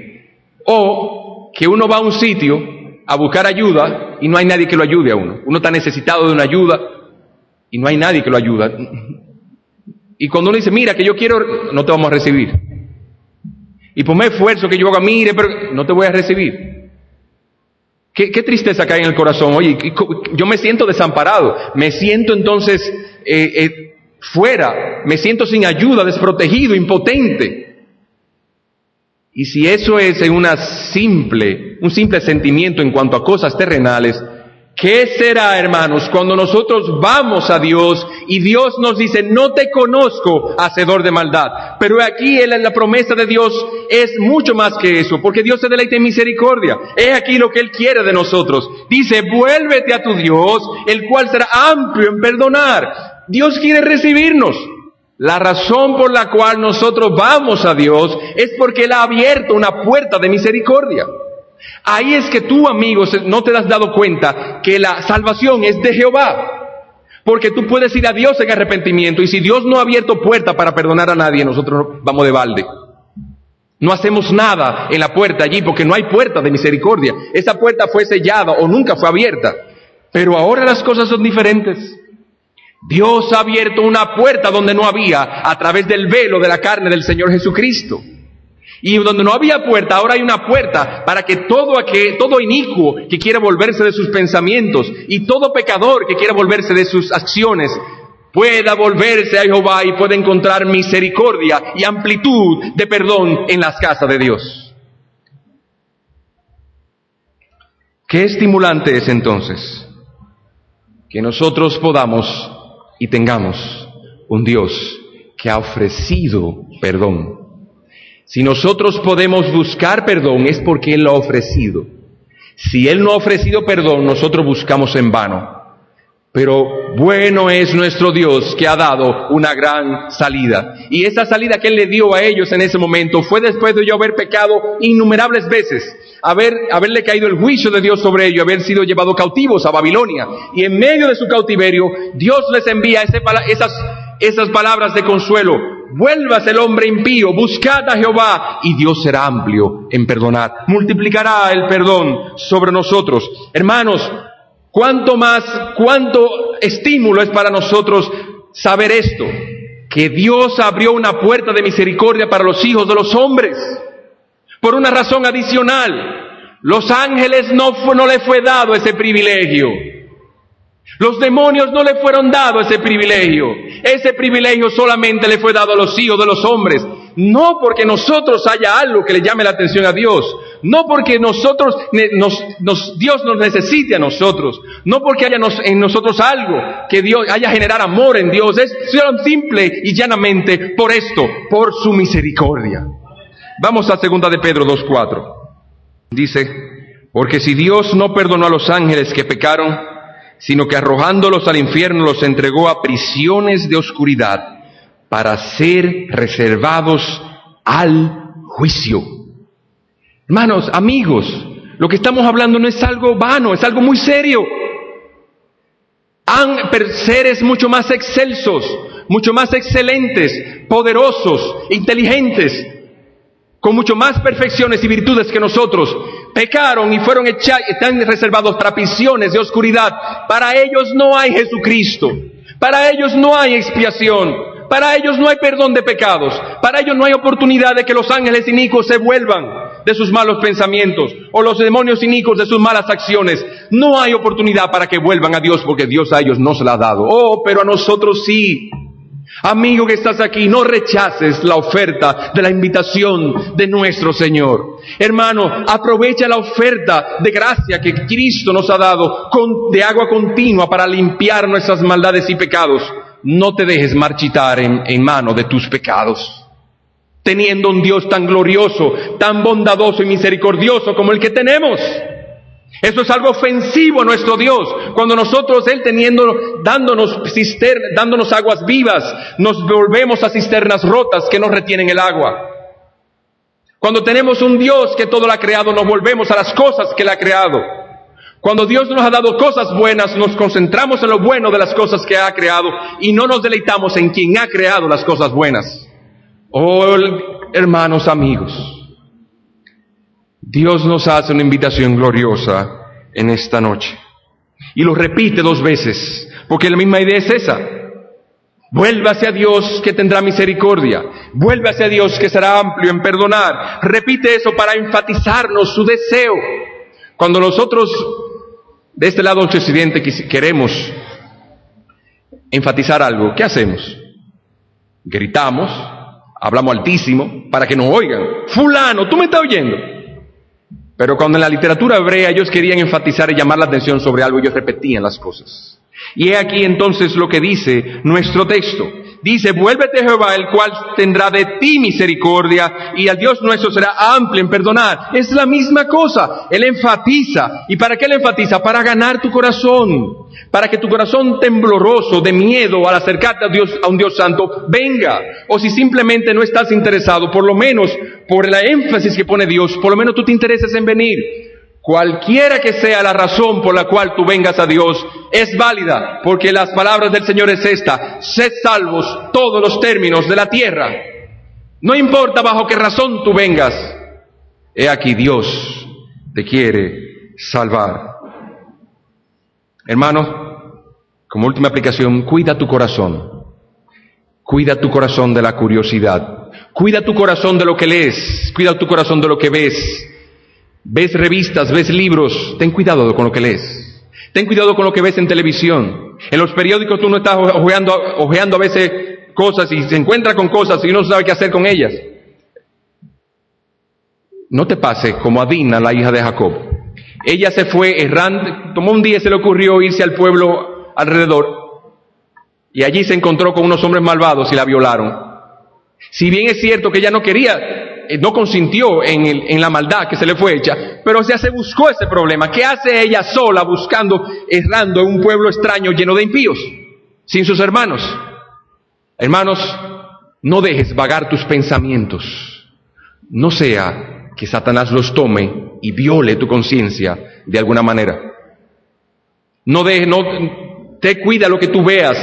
Speaker 1: O que uno va a un sitio a buscar ayuda y no hay nadie que lo ayude a uno. Uno está necesitado de una ayuda y no hay nadie que lo ayude. Y cuando uno dice, mira, que yo quiero, no te vamos a recibir. Y por más esfuerzo que yo haga, mire, pero no te voy a recibir. Qué, tristeza cae en el corazón. Oye, yo me siento desamparado. Me siento entonces eh, eh, fuera, me siento sin ayuda, desprotegido, impotente. Y si eso es una simple, un simple sentimiento en cuanto a cosas terrenales, ¿Qué será, hermanos, cuando nosotros vamos a Dios y Dios nos dice, no te conozco, hacedor de maldad? Pero aquí la promesa de Dios es mucho más que eso, porque Dios se deleita en misericordia. Es aquí lo que Él quiere de nosotros. Dice, vuélvete a tu Dios, el cual será amplio en perdonar. Dios quiere recibirnos. La razón por la cual nosotros vamos a Dios es porque Él ha abierto una puerta de misericordia. Ahí es que tú, amigos, no te has dado cuenta que la salvación es de Jehová. Porque tú puedes ir a Dios en arrepentimiento y si Dios no ha abierto puerta para perdonar a nadie, nosotros vamos de balde. No hacemos nada en la puerta allí porque no hay puerta de misericordia. Esa puerta fue sellada o nunca fue abierta. Pero ahora las cosas son diferentes. Dios ha abierto una puerta donde no había a través del velo de la carne del Señor Jesucristo. Y donde no había puerta, ahora hay una puerta para que todo aquel, todo inicuo que quiera volverse de sus pensamientos y todo pecador que quiera volverse de sus acciones pueda volverse a Jehová y pueda encontrar misericordia y amplitud de perdón en las casas de Dios. Qué estimulante es entonces que nosotros podamos y tengamos un Dios que ha ofrecido perdón si nosotros podemos buscar perdón es porque Él lo ha ofrecido. Si Él no ha ofrecido perdón, nosotros buscamos en vano. Pero bueno es nuestro Dios que ha dado una gran salida. Y esa salida que Él le dio a ellos en ese momento fue después de yo haber pecado innumerables veces, haber, haberle caído el juicio de Dios sobre ellos, haber sido llevados cautivos a Babilonia. Y en medio de su cautiverio, Dios les envía esas, esas palabras de consuelo vuelvas el hombre impío, buscad a Jehová y Dios será amplio en perdonar, multiplicará el perdón sobre nosotros. Hermanos, cuánto más, cuánto estímulo es para nosotros saber esto, que Dios abrió una puerta de misericordia para los hijos de los hombres, por una razón adicional. Los ángeles no, no le fue dado ese privilegio. Los demonios no le fueron dados ese privilegio. Ese privilegio solamente le fue dado a los hijos de los hombres. No porque nosotros haya algo que le llame la atención a Dios. No porque nosotros, nos, Dios nos necesite a nosotros. No porque haya en nosotros algo que Dios haya generar amor en Dios. Es simple y llanamente por esto, por su misericordia. Vamos a segunda de Pedro 2.4. Dice, porque si Dios no perdonó a los ángeles que pecaron, sino que arrojándolos al infierno los entregó a prisiones de oscuridad para ser reservados al juicio. Hermanos, amigos, lo que estamos hablando no es algo vano, es algo muy serio. Han seres mucho más excelsos, mucho más excelentes, poderosos, inteligentes, con mucho más perfecciones y virtudes que nosotros, pecaron y fueron echados, están reservados para prisiones de oscuridad. Para ellos no hay Jesucristo. Para ellos no hay expiación. Para ellos no hay perdón de pecados. Para ellos no hay oportunidad de que los ángeles inicuos se vuelvan de sus malos pensamientos o los demonios inicuos de sus malas acciones. No hay oportunidad para que vuelvan a Dios porque Dios a ellos no se la ha dado. Oh, pero a nosotros sí. Amigo que estás aquí, no rechaces la oferta de la invitación de nuestro Señor. Hermano, aprovecha la oferta de gracia que Cristo nos ha dado de agua continua para limpiar nuestras maldades y pecados. No te dejes marchitar en, en mano de tus pecados. Teniendo un Dios tan glorioso, tan bondadoso y misericordioso como el que tenemos. Eso es algo ofensivo a nuestro Dios. Cuando nosotros, Él teniendo, dándonos cisternas, dándonos aguas vivas, nos volvemos a cisternas rotas que no retienen el agua. Cuando tenemos un Dios que todo lo ha creado, nos volvemos a las cosas que Él ha creado. Cuando Dios nos ha dado cosas buenas, nos concentramos en lo bueno de las cosas que ha creado y no nos deleitamos en quien ha creado las cosas buenas. Oh, hermanos, amigos. Dios nos hace una invitación gloriosa en esta noche. Y lo repite dos veces, porque la misma idea es esa. Vuelva hacia Dios que tendrá misericordia. Vuelve hacia Dios que será amplio en perdonar. Repite eso para enfatizarnos su deseo. Cuando nosotros de este lado occidente queremos enfatizar algo, ¿qué hacemos? Gritamos, hablamos altísimo para que nos oigan. Fulano, tú me estás oyendo. Pero cuando en la literatura hebrea ellos querían enfatizar y llamar la atención sobre algo, ellos repetían las cosas. Y he aquí entonces lo que dice nuestro texto. Dice, vuélvete Jehová, el cual tendrá de ti misericordia, y al Dios nuestro será amplio en perdonar. Es la misma cosa. Él enfatiza. ¿Y para qué él enfatiza? Para ganar tu corazón. Para que tu corazón tembloroso de miedo al acercarte a Dios, a un Dios santo, venga. O si simplemente no estás interesado, por lo menos por la énfasis que pone Dios, por lo menos tú te intereses en venir. Cualquiera que sea la razón por la cual tú vengas a Dios es válida, porque las palabras del Señor es esta, sed salvos todos los términos de la tierra. No importa bajo qué razón tú vengas, he aquí Dios te quiere salvar. Hermano, como última aplicación, cuida tu corazón. Cuida tu corazón de la curiosidad. Cuida tu corazón de lo que lees. Cuida tu corazón de lo que ves ves revistas, ves libros, ten cuidado con lo que lees. Ten cuidado con lo que ves en televisión. En los periódicos tú no estás ojeando, ojeando a veces cosas y se encuentra con cosas y no sabe qué hacer con ellas. No te pase como a Dina, la hija de Jacob. Ella se fue errante, tomó un día y se le ocurrió irse al pueblo alrededor y allí se encontró con unos hombres malvados y la violaron. Si bien es cierto que ella no quería no consintió en, la maldad que se le fue hecha, pero ya se buscó ese problema. ¿Qué hace ella sola buscando, errando en un pueblo extraño lleno de impíos, sin sus hermanos? Hermanos, no dejes vagar tus pensamientos. No sea que Satanás los tome y viole tu conciencia de alguna manera. No dejes, no, te cuida lo que tú veas,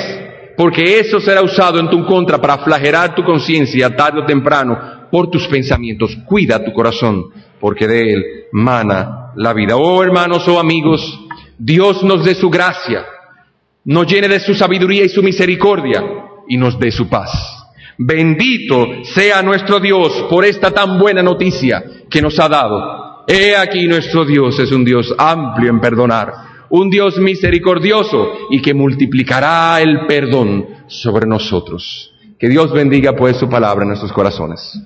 Speaker 1: porque eso será usado en tu contra para flagelar tu conciencia tarde o temprano por tus pensamientos. Cuida tu corazón, porque de él mana la vida. Oh hermanos, oh amigos, Dios nos dé su gracia, nos llene de su sabiduría y su misericordia y nos dé su paz. Bendito sea nuestro Dios por esta tan buena noticia que nos ha dado. He aquí nuestro Dios es un Dios amplio en perdonar, un Dios misericordioso y que multiplicará el perdón sobre nosotros. Que Dios bendiga pues su palabra en nuestros corazones.